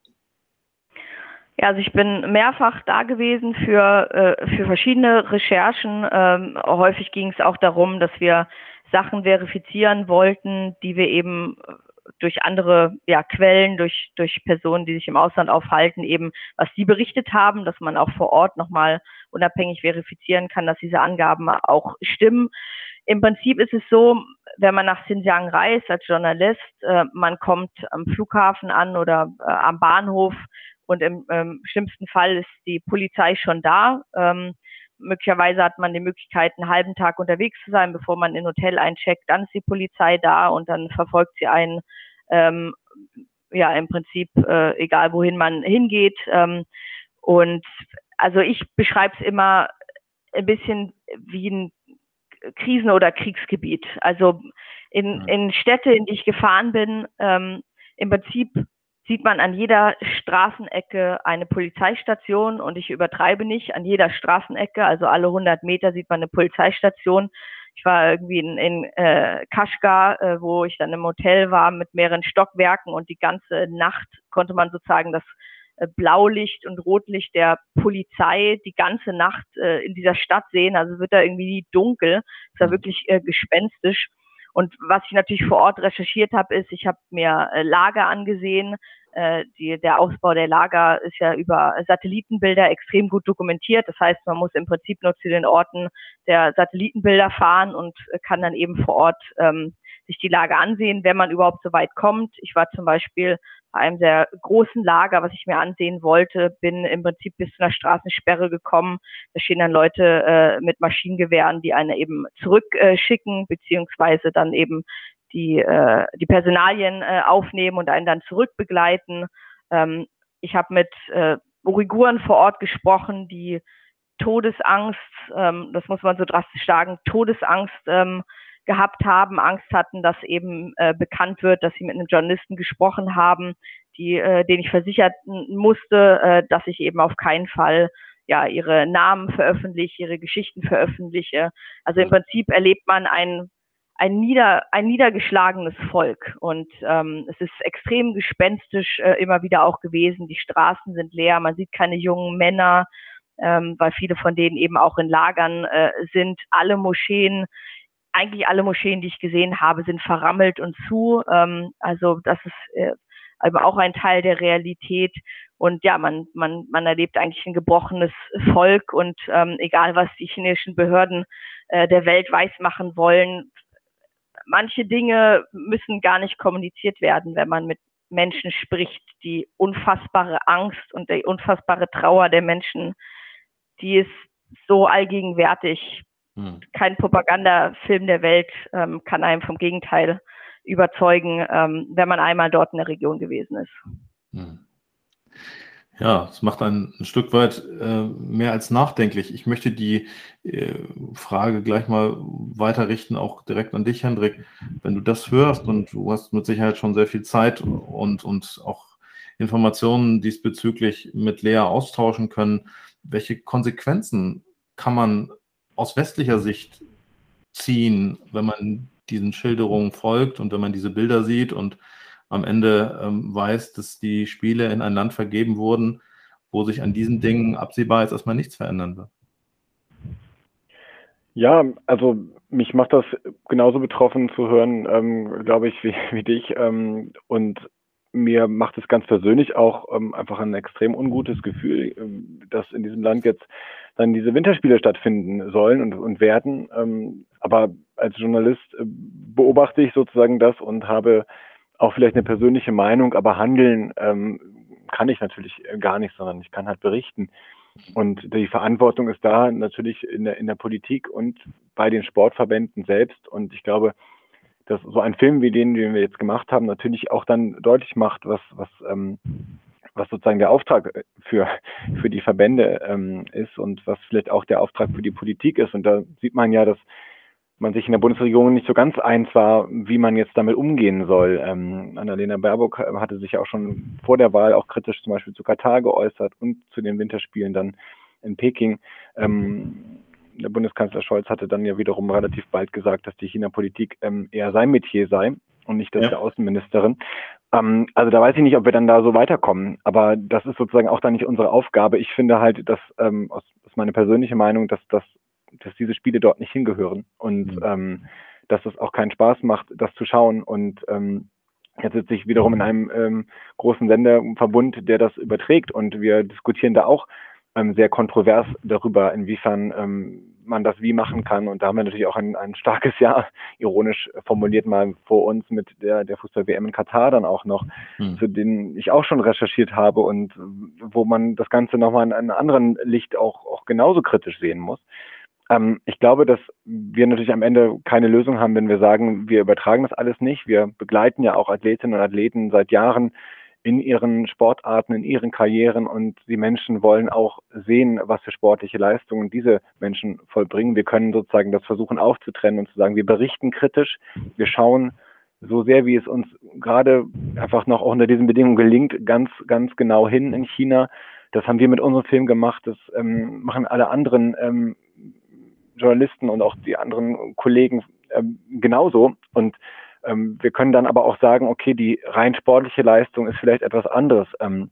Ja, also ich bin mehrfach da gewesen für, äh, für verschiedene Recherchen. Ähm, häufig ging es auch darum, dass wir Sachen verifizieren wollten, die wir eben durch andere ja, Quellen, durch, durch Personen, die sich im Ausland aufhalten, eben, was sie berichtet haben, dass man auch vor Ort nochmal unabhängig verifizieren kann, dass diese Angaben auch stimmen. Im Prinzip ist es so, wenn man nach Xinjiang reist als Journalist, äh, man kommt am Flughafen an oder äh, am Bahnhof, und im ähm, schlimmsten Fall ist die Polizei schon da. Ähm, möglicherweise hat man die Möglichkeit, einen halben Tag unterwegs zu sein, bevor man in ein Hotel eincheckt. Dann ist die Polizei da und dann verfolgt sie einen, ähm, ja, im Prinzip, äh, egal wohin man hingeht. Ähm, und also ich beschreibe es immer ein bisschen wie ein Krisen- oder Kriegsgebiet. Also in, in Städte, in die ich gefahren bin, ähm, im Prinzip sieht man an jeder Straßenecke eine Polizeistation und ich übertreibe nicht, an jeder Straßenecke, also alle 100 Meter sieht man eine Polizeistation. Ich war irgendwie in, in äh, Kaschgar, äh, wo ich dann im Hotel war mit mehreren Stockwerken und die ganze Nacht konnte man sozusagen das äh, Blaulicht und Rotlicht der Polizei die ganze Nacht äh, in dieser Stadt sehen. Also wird da irgendwie dunkel. Es war mhm. wirklich äh, gespenstisch. Und was ich natürlich vor Ort recherchiert habe, ist, ich habe mir äh, Lager angesehen. Äh, die, der Ausbau der Lager ist ja über Satellitenbilder extrem gut dokumentiert. Das heißt, man muss im Prinzip nur zu den Orten der Satellitenbilder fahren und kann dann eben vor Ort ähm, sich die Lage ansehen, wenn man überhaupt so weit kommt. Ich war zum Beispiel bei einem sehr großen Lager, was ich mir ansehen wollte, bin im Prinzip bis zu einer Straßensperre gekommen. Da stehen dann Leute äh, mit Maschinengewehren, die eine eben zurückschicken, äh, beziehungsweise dann eben die, äh, die Personalien äh, aufnehmen und einen dann zurückbegleiten. Ähm, ich habe mit äh, Uiguren vor Ort gesprochen, die Todesangst, ähm, das muss man so drastisch sagen, Todesangst ähm, gehabt haben, Angst hatten, dass eben äh, bekannt wird, dass sie mit einem Journalisten gesprochen haben, die, äh, den ich versichern musste, äh, dass ich eben auf keinen Fall ja ihre Namen veröffentliche, ihre Geschichten veröffentliche. Also im Prinzip erlebt man ein ein, nieder, ein niedergeschlagenes Volk und ähm, es ist extrem gespenstisch äh, immer wieder auch gewesen. Die Straßen sind leer, man sieht keine jungen Männer, ähm, weil viele von denen eben auch in Lagern äh, sind. Alle Moscheen, eigentlich alle Moscheen, die ich gesehen habe, sind verrammelt und zu. Ähm, also das ist äh, aber auch ein Teil der Realität. Und ja, man, man, man erlebt eigentlich ein gebrochenes Volk und ähm, egal was die chinesischen Behörden äh, der Welt weismachen wollen, manche Dinge müssen gar nicht kommuniziert werden, wenn man mit Menschen spricht. Die unfassbare Angst und die unfassbare Trauer der Menschen, die ist so allgegenwärtig. Hm. Kein Propagandafilm der Welt ähm, kann einem vom Gegenteil überzeugen, ähm, wenn man einmal dort in der Region gewesen ist. Hm. Ja, es macht einen ein Stück weit äh, mehr als nachdenklich. Ich möchte die äh, Frage gleich mal weiterrichten, auch direkt an dich, Hendrik. Wenn du das hörst und du hast mit Sicherheit schon sehr viel Zeit und, und auch Informationen diesbezüglich mit Lea austauschen können, welche Konsequenzen kann man aus westlicher Sicht ziehen, wenn man diesen Schilderungen folgt und wenn man diese Bilder sieht und am Ende ähm, weiß, dass die Spiele in ein Land vergeben wurden, wo sich an diesen Dingen absehbar ist, erstmal nichts verändern wird. Ja, also mich macht das genauso betroffen zu hören, ähm, glaube ich, wie, wie dich. Ähm, und mir macht es ganz persönlich auch ähm, einfach ein extrem ungutes Gefühl, ähm, dass in diesem Land jetzt dann diese Winterspiele stattfinden sollen und, und werden. Ähm, aber als Journalist äh, beobachte ich sozusagen das und habe auch vielleicht eine persönliche Meinung, aber handeln ähm, kann ich natürlich gar nicht, sondern ich kann halt berichten. Und die Verantwortung ist da natürlich in der, in der Politik und bei den Sportverbänden selbst. Und ich glaube, dass so ein Film wie den, den wir jetzt gemacht haben, natürlich auch dann deutlich macht, was, was, ähm, was sozusagen der Auftrag für, für die Verbände ähm, ist und was vielleicht auch der Auftrag für die Politik ist. Und da sieht man ja, dass man sich in der Bundesregierung nicht so ganz eins war, wie man jetzt damit umgehen soll. Ähm, Annalena Baerbock hatte sich ja auch schon vor der Wahl auch kritisch zum Beispiel zu Katar geäußert und zu den Winterspielen dann in Peking. Ähm, der Bundeskanzler Scholz hatte dann ja wiederum relativ bald gesagt, dass die China-Politik ähm, eher sein Metier sei und nicht das ja. der Außenministerin. Ähm, also da weiß ich nicht, ob wir dann da so weiterkommen. Aber das ist sozusagen auch dann nicht unsere Aufgabe. Ich finde halt, dass ähm, aus, aus meiner persönlichen Meinung, dass das dass diese Spiele dort nicht hingehören und mhm. ähm, dass es auch keinen Spaß macht, das zu schauen. Und ähm, jetzt sitze ich wiederum in einem ähm, großen Senderverbund, der das überträgt und wir diskutieren da auch ähm, sehr kontrovers darüber, inwiefern ähm, man das wie machen kann. Und da haben wir natürlich auch ein, ein starkes Jahr, ironisch formuliert mal vor uns mit der, der Fußball-WM in Katar dann auch noch, hm. zu denen ich auch schon recherchiert habe und wo man das Ganze nochmal in einem anderen Licht auch, auch genauso kritisch sehen muss. Ähm, ich glaube, dass wir natürlich am Ende keine Lösung haben, wenn wir sagen, wir übertragen das alles nicht. Wir begleiten ja auch Athletinnen und Athleten seit Jahren in ihren Sportarten, in ihren Karrieren und die Menschen wollen auch sehen, was für sportliche Leistungen diese Menschen vollbringen. Wir können sozusagen das versuchen aufzutrennen und zu sagen, wir berichten kritisch, wir schauen so sehr, wie es uns gerade einfach noch auch unter diesen Bedingungen gelingt, ganz, ganz genau hin in China. Das haben wir mit unserem Film gemacht, das ähm, machen alle anderen ähm, Journalisten und auch die anderen Kollegen ähm, genauso. Und ähm, wir können dann aber auch sagen, okay, die rein sportliche Leistung ist vielleicht etwas anderes. Ähm,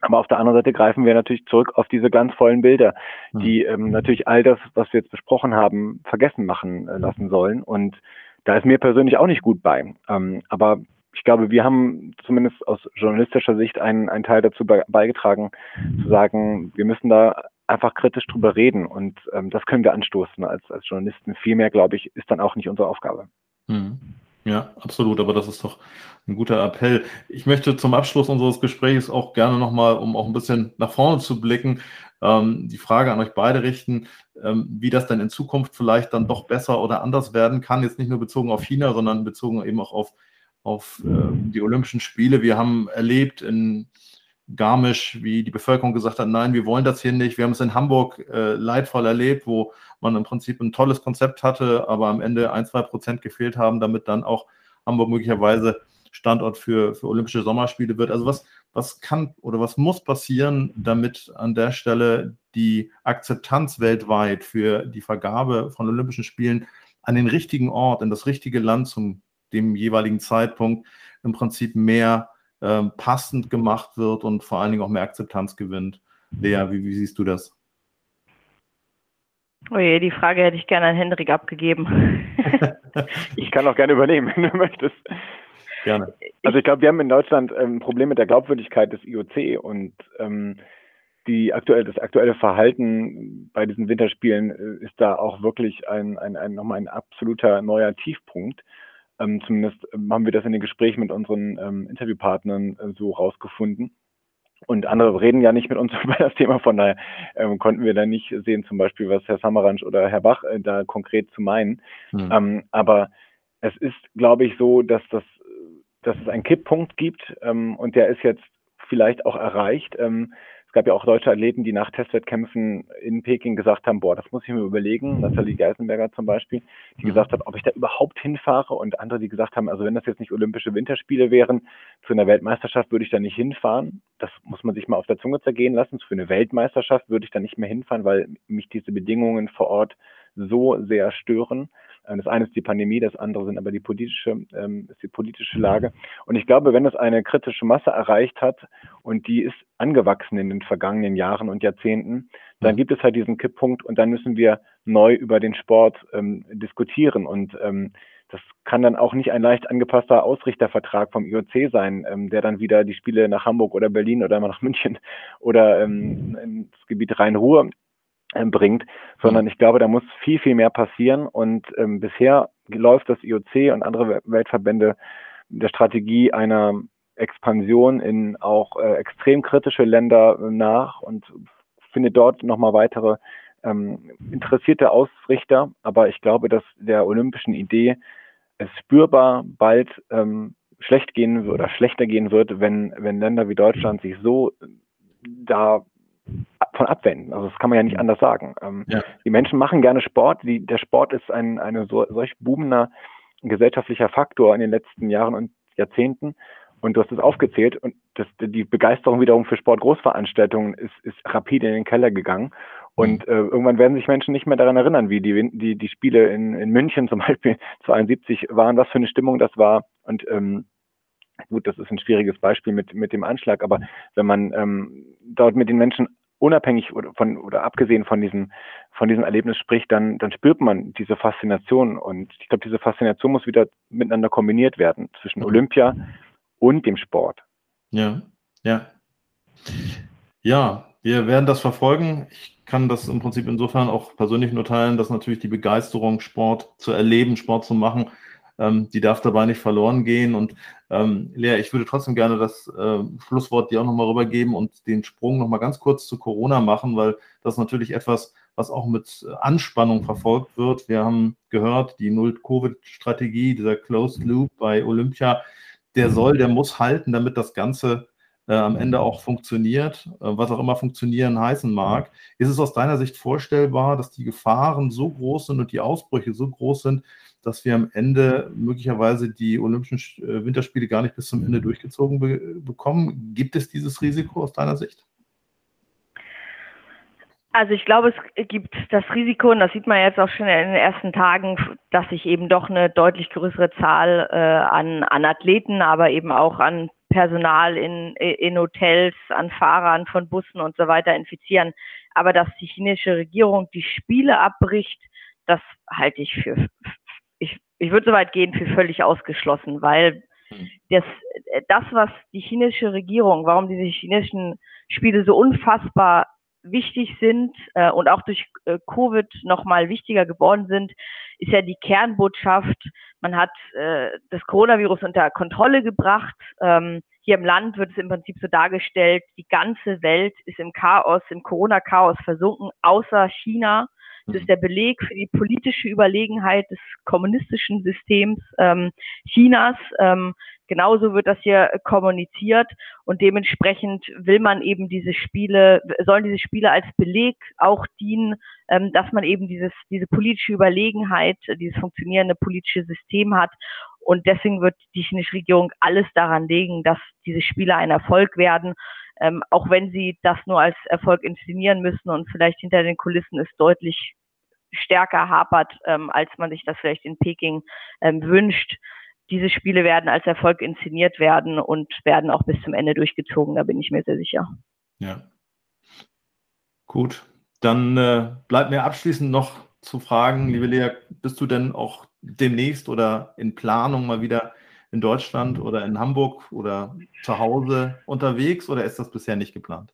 aber auf der anderen Seite greifen wir natürlich zurück auf diese ganz vollen Bilder, hm. die ähm, natürlich all das, was wir jetzt besprochen haben, vergessen machen äh, lassen sollen. Und da ist mir persönlich auch nicht gut bei. Ähm, aber ich glaube, wir haben zumindest aus journalistischer Sicht einen, einen Teil dazu beigetragen, zu sagen, wir müssen da einfach kritisch drüber reden und ähm, das können wir anstoßen als, als Journalisten. Viel mehr, glaube ich, ist dann auch nicht unsere Aufgabe. Mhm. Ja, absolut, aber das ist doch ein guter Appell. Ich möchte zum Abschluss unseres Gesprächs auch gerne nochmal, um auch ein bisschen nach vorne zu blicken, ähm, die Frage an euch beide richten, ähm, wie das denn in Zukunft vielleicht dann doch besser oder anders werden kann. Jetzt nicht nur bezogen auf China, sondern bezogen eben auch auf, auf äh, die Olympischen Spiele. Wir haben erlebt in Garmisch, wie die Bevölkerung gesagt hat, nein, wir wollen das hier nicht. Wir haben es in Hamburg äh, leidvoll erlebt, wo man im Prinzip ein tolles Konzept hatte, aber am Ende ein, zwei Prozent gefehlt haben, damit dann auch Hamburg möglicherweise Standort für, für Olympische Sommerspiele wird. Also was, was kann oder was muss passieren, damit an der Stelle die Akzeptanz weltweit für die Vergabe von Olympischen Spielen an den richtigen Ort, in das richtige Land zum dem jeweiligen Zeitpunkt im Prinzip mehr äh, passend gemacht wird und vor allen Dingen auch mehr Akzeptanz gewinnt. Lea, wie, wie siehst du das? Oh je, die Frage hätte ich gerne an Hendrik abgegeben. ich kann auch gerne übernehmen, wenn du möchtest. Gerne. Also ich glaube, wir haben in Deutschland ähm, ein Problem mit der Glaubwürdigkeit des IOC und ähm, die aktuell, das aktuelle Verhalten bei diesen Winterspielen äh, ist da auch wirklich ein, ein, ein nochmal ein absoluter neuer Tiefpunkt. Ähm, zumindest ähm, haben wir das in den Gesprächen mit unseren ähm, Interviewpartnern äh, so rausgefunden. Und andere reden ja nicht mit uns über das Thema, von daher ähm, konnten wir da nicht sehen, zum Beispiel, was Herr Samaranch oder Herr Bach äh, da konkret zu meinen. Mhm. Ähm, aber es ist, glaube ich, so, dass das, dass es einen Kipppunkt gibt ähm, und der ist jetzt vielleicht auch erreicht. Ähm, es gab ja auch deutsche Athleten, die nach Testwettkämpfen in Peking gesagt haben, boah, das muss ich mir überlegen. Nathalie Geisenberger zum Beispiel, die mhm. gesagt hat, ob ich da überhaupt hinfahre. Und andere, die gesagt haben, also wenn das jetzt nicht Olympische Winterspiele wären, zu einer Weltmeisterschaft würde ich da nicht hinfahren. Das muss man sich mal auf der Zunge zergehen lassen. Für eine Weltmeisterschaft würde ich da nicht mehr hinfahren, weil mich diese Bedingungen vor Ort so sehr stören. Ähm, das eine ist die Pandemie, das andere sind aber die politische, ähm, ist die politische Lage. Und ich glaube, wenn es eine kritische Masse erreicht hat und die ist angewachsen in den vergangenen Jahren und Jahrzehnten, dann mhm. gibt es halt diesen Kipppunkt und dann müssen wir neu über den Sport ähm, diskutieren. Und ähm, das kann dann auch nicht ein leicht angepasster Ausrichtervertrag vom IOC sein, ähm, der dann wieder die Spiele nach Hamburg oder Berlin oder mal nach München oder ähm, ins Gebiet Rhein-Ruhr bringt, sondern ich glaube, da muss viel, viel mehr passieren. Und ähm, bisher läuft das IOC und andere Weltverbände der Strategie einer Expansion in auch äh, extrem kritische Länder nach und findet dort nochmal weitere ähm, interessierte Ausrichter. Aber ich glaube, dass der olympischen Idee es spürbar bald ähm, schlecht gehen oder schlechter gehen wird, wenn, wenn Länder wie Deutschland sich so da von abwenden. Also das kann man ja nicht anders sagen. Ähm, ja. Die Menschen machen gerne Sport. Die, der Sport ist ein eine so, solch boomender gesellschaftlicher Faktor in den letzten Jahren und Jahrzehnten. Und du hast es aufgezählt und das, die Begeisterung wiederum für Sportgroßveranstaltungen ist, ist rapide in den Keller gegangen. Und mhm. äh, irgendwann werden sich Menschen nicht mehr daran erinnern, wie die, die, die Spiele in, in München zum Beispiel 72 waren, was für eine Stimmung das war. Und ähm, gut, das ist ein schwieriges Beispiel mit, mit dem Anschlag, aber wenn man ähm, dort mit den Menschen unabhängig oder von oder abgesehen von diesem von diesem Erlebnis spricht, dann dann spürt man diese Faszination und ich glaube, diese Faszination muss wieder miteinander kombiniert werden zwischen Olympia und dem Sport. Ja, ja, ja, wir werden das verfolgen. Ich kann das im Prinzip insofern auch persönlich nur teilen, dass natürlich die Begeisterung, Sport zu erleben, Sport zu machen, ähm, die darf dabei nicht verloren gehen. Und ähm, Lea, ich würde trotzdem gerne das äh, Schlusswort dir auch nochmal rübergeben und den Sprung nochmal ganz kurz zu Corona machen, weil das natürlich etwas, was auch mit Anspannung verfolgt wird. Wir haben gehört, die Null-Covid-Strategie, dieser Closed Loop bei Olympia, der soll, der muss halten, damit das Ganze äh, am Ende auch funktioniert, äh, was auch immer funktionieren heißen mag. Ist es aus deiner Sicht vorstellbar, dass die Gefahren so groß sind und die Ausbrüche so groß sind, dass wir am Ende möglicherweise die Olympischen äh, Winterspiele gar nicht bis zum Ende durchgezogen be bekommen? Gibt es dieses Risiko aus deiner Sicht? Also ich glaube, es gibt das Risiko, und das sieht man jetzt auch schon in den ersten Tagen, dass sich eben doch eine deutlich größere Zahl äh, an, an Athleten, aber eben auch an Personal in, in Hotels, an Fahrern von Bussen und so weiter infizieren. Aber dass die chinesische Regierung die Spiele abbricht, das halte ich für, ich, würde so weit gehen, für völlig ausgeschlossen, weil hm. das, das, was die chinesische Regierung, warum diese chinesischen Spiele so unfassbar wichtig sind äh, und auch durch äh, Covid nochmal wichtiger geworden sind, ist ja die Kernbotschaft, man hat äh, das Coronavirus unter Kontrolle gebracht. Ähm, hier im Land wird es im Prinzip so dargestellt, die ganze Welt ist im Chaos, im Corona-Chaos versunken, außer China. Das ist mhm. der Beleg für die politische Überlegenheit des kommunistischen Systems ähm, Chinas. Ähm, genauso wird das hier kommuniziert und dementsprechend will man eben diese Spiele, sollen diese Spiele als Beleg auch dienen, ähm, dass man eben dieses, diese politische Überlegenheit, dieses funktionierende politische System hat und deswegen wird die chinesische Regierung alles daran legen, dass diese Spiele ein Erfolg werden, ähm, auch wenn sie das nur als Erfolg inszenieren müssen und vielleicht hinter den Kulissen es deutlich stärker hapert, ähm, als man sich das vielleicht in Peking ähm, wünscht diese Spiele werden als Erfolg inszeniert werden und werden auch bis zum Ende durchgezogen, da bin ich mir sehr sicher. Ja. Gut, dann äh, bleibt mir abschließend noch zu fragen, liebe Lea, bist du denn auch demnächst oder in Planung mal wieder in Deutschland oder in Hamburg oder zu Hause unterwegs oder ist das bisher nicht geplant?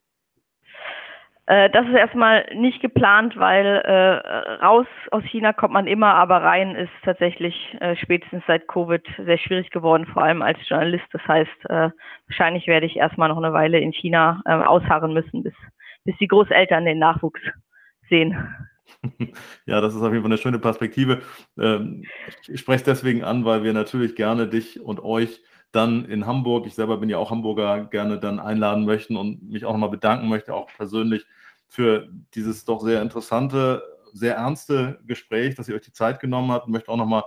Äh, das ist erstmal nicht geplant, weil äh, raus aus China kommt man immer, aber rein ist tatsächlich äh, spätestens seit Covid sehr schwierig geworden, vor allem als Journalist. Das heißt, äh, wahrscheinlich werde ich erstmal noch eine Weile in China äh, ausharren müssen, bis, bis die Großeltern den Nachwuchs sehen. Ja, das ist auf jeden Fall eine schöne Perspektive. Ähm, ich spreche es deswegen an, weil wir natürlich gerne dich und euch dann in Hamburg, ich selber bin ja auch Hamburger, gerne dann einladen möchten und mich auch nochmal bedanken möchte, auch persönlich für dieses doch sehr interessante, sehr ernste Gespräch, dass ihr euch die Zeit genommen habt. Ich möchte auch nochmal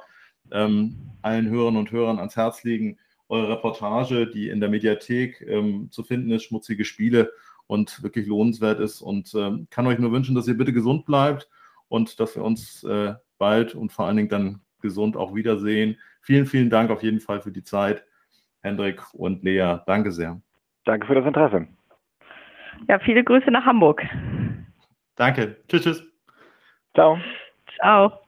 ähm, allen Hörern und Hörern ans Herz legen, eure Reportage, die in der Mediathek ähm, zu finden ist, schmutzige Spiele und wirklich lohnenswert ist. Und ähm, kann euch nur wünschen, dass ihr bitte gesund bleibt und dass wir uns äh, bald und vor allen Dingen dann gesund auch wiedersehen. Vielen, vielen Dank auf jeden Fall für die Zeit, Hendrik und Lea. Danke sehr. Danke für das Interesse. Ja, viele Grüße nach Hamburg. Danke. Tschüss, tschüss. Ciao. Ciao.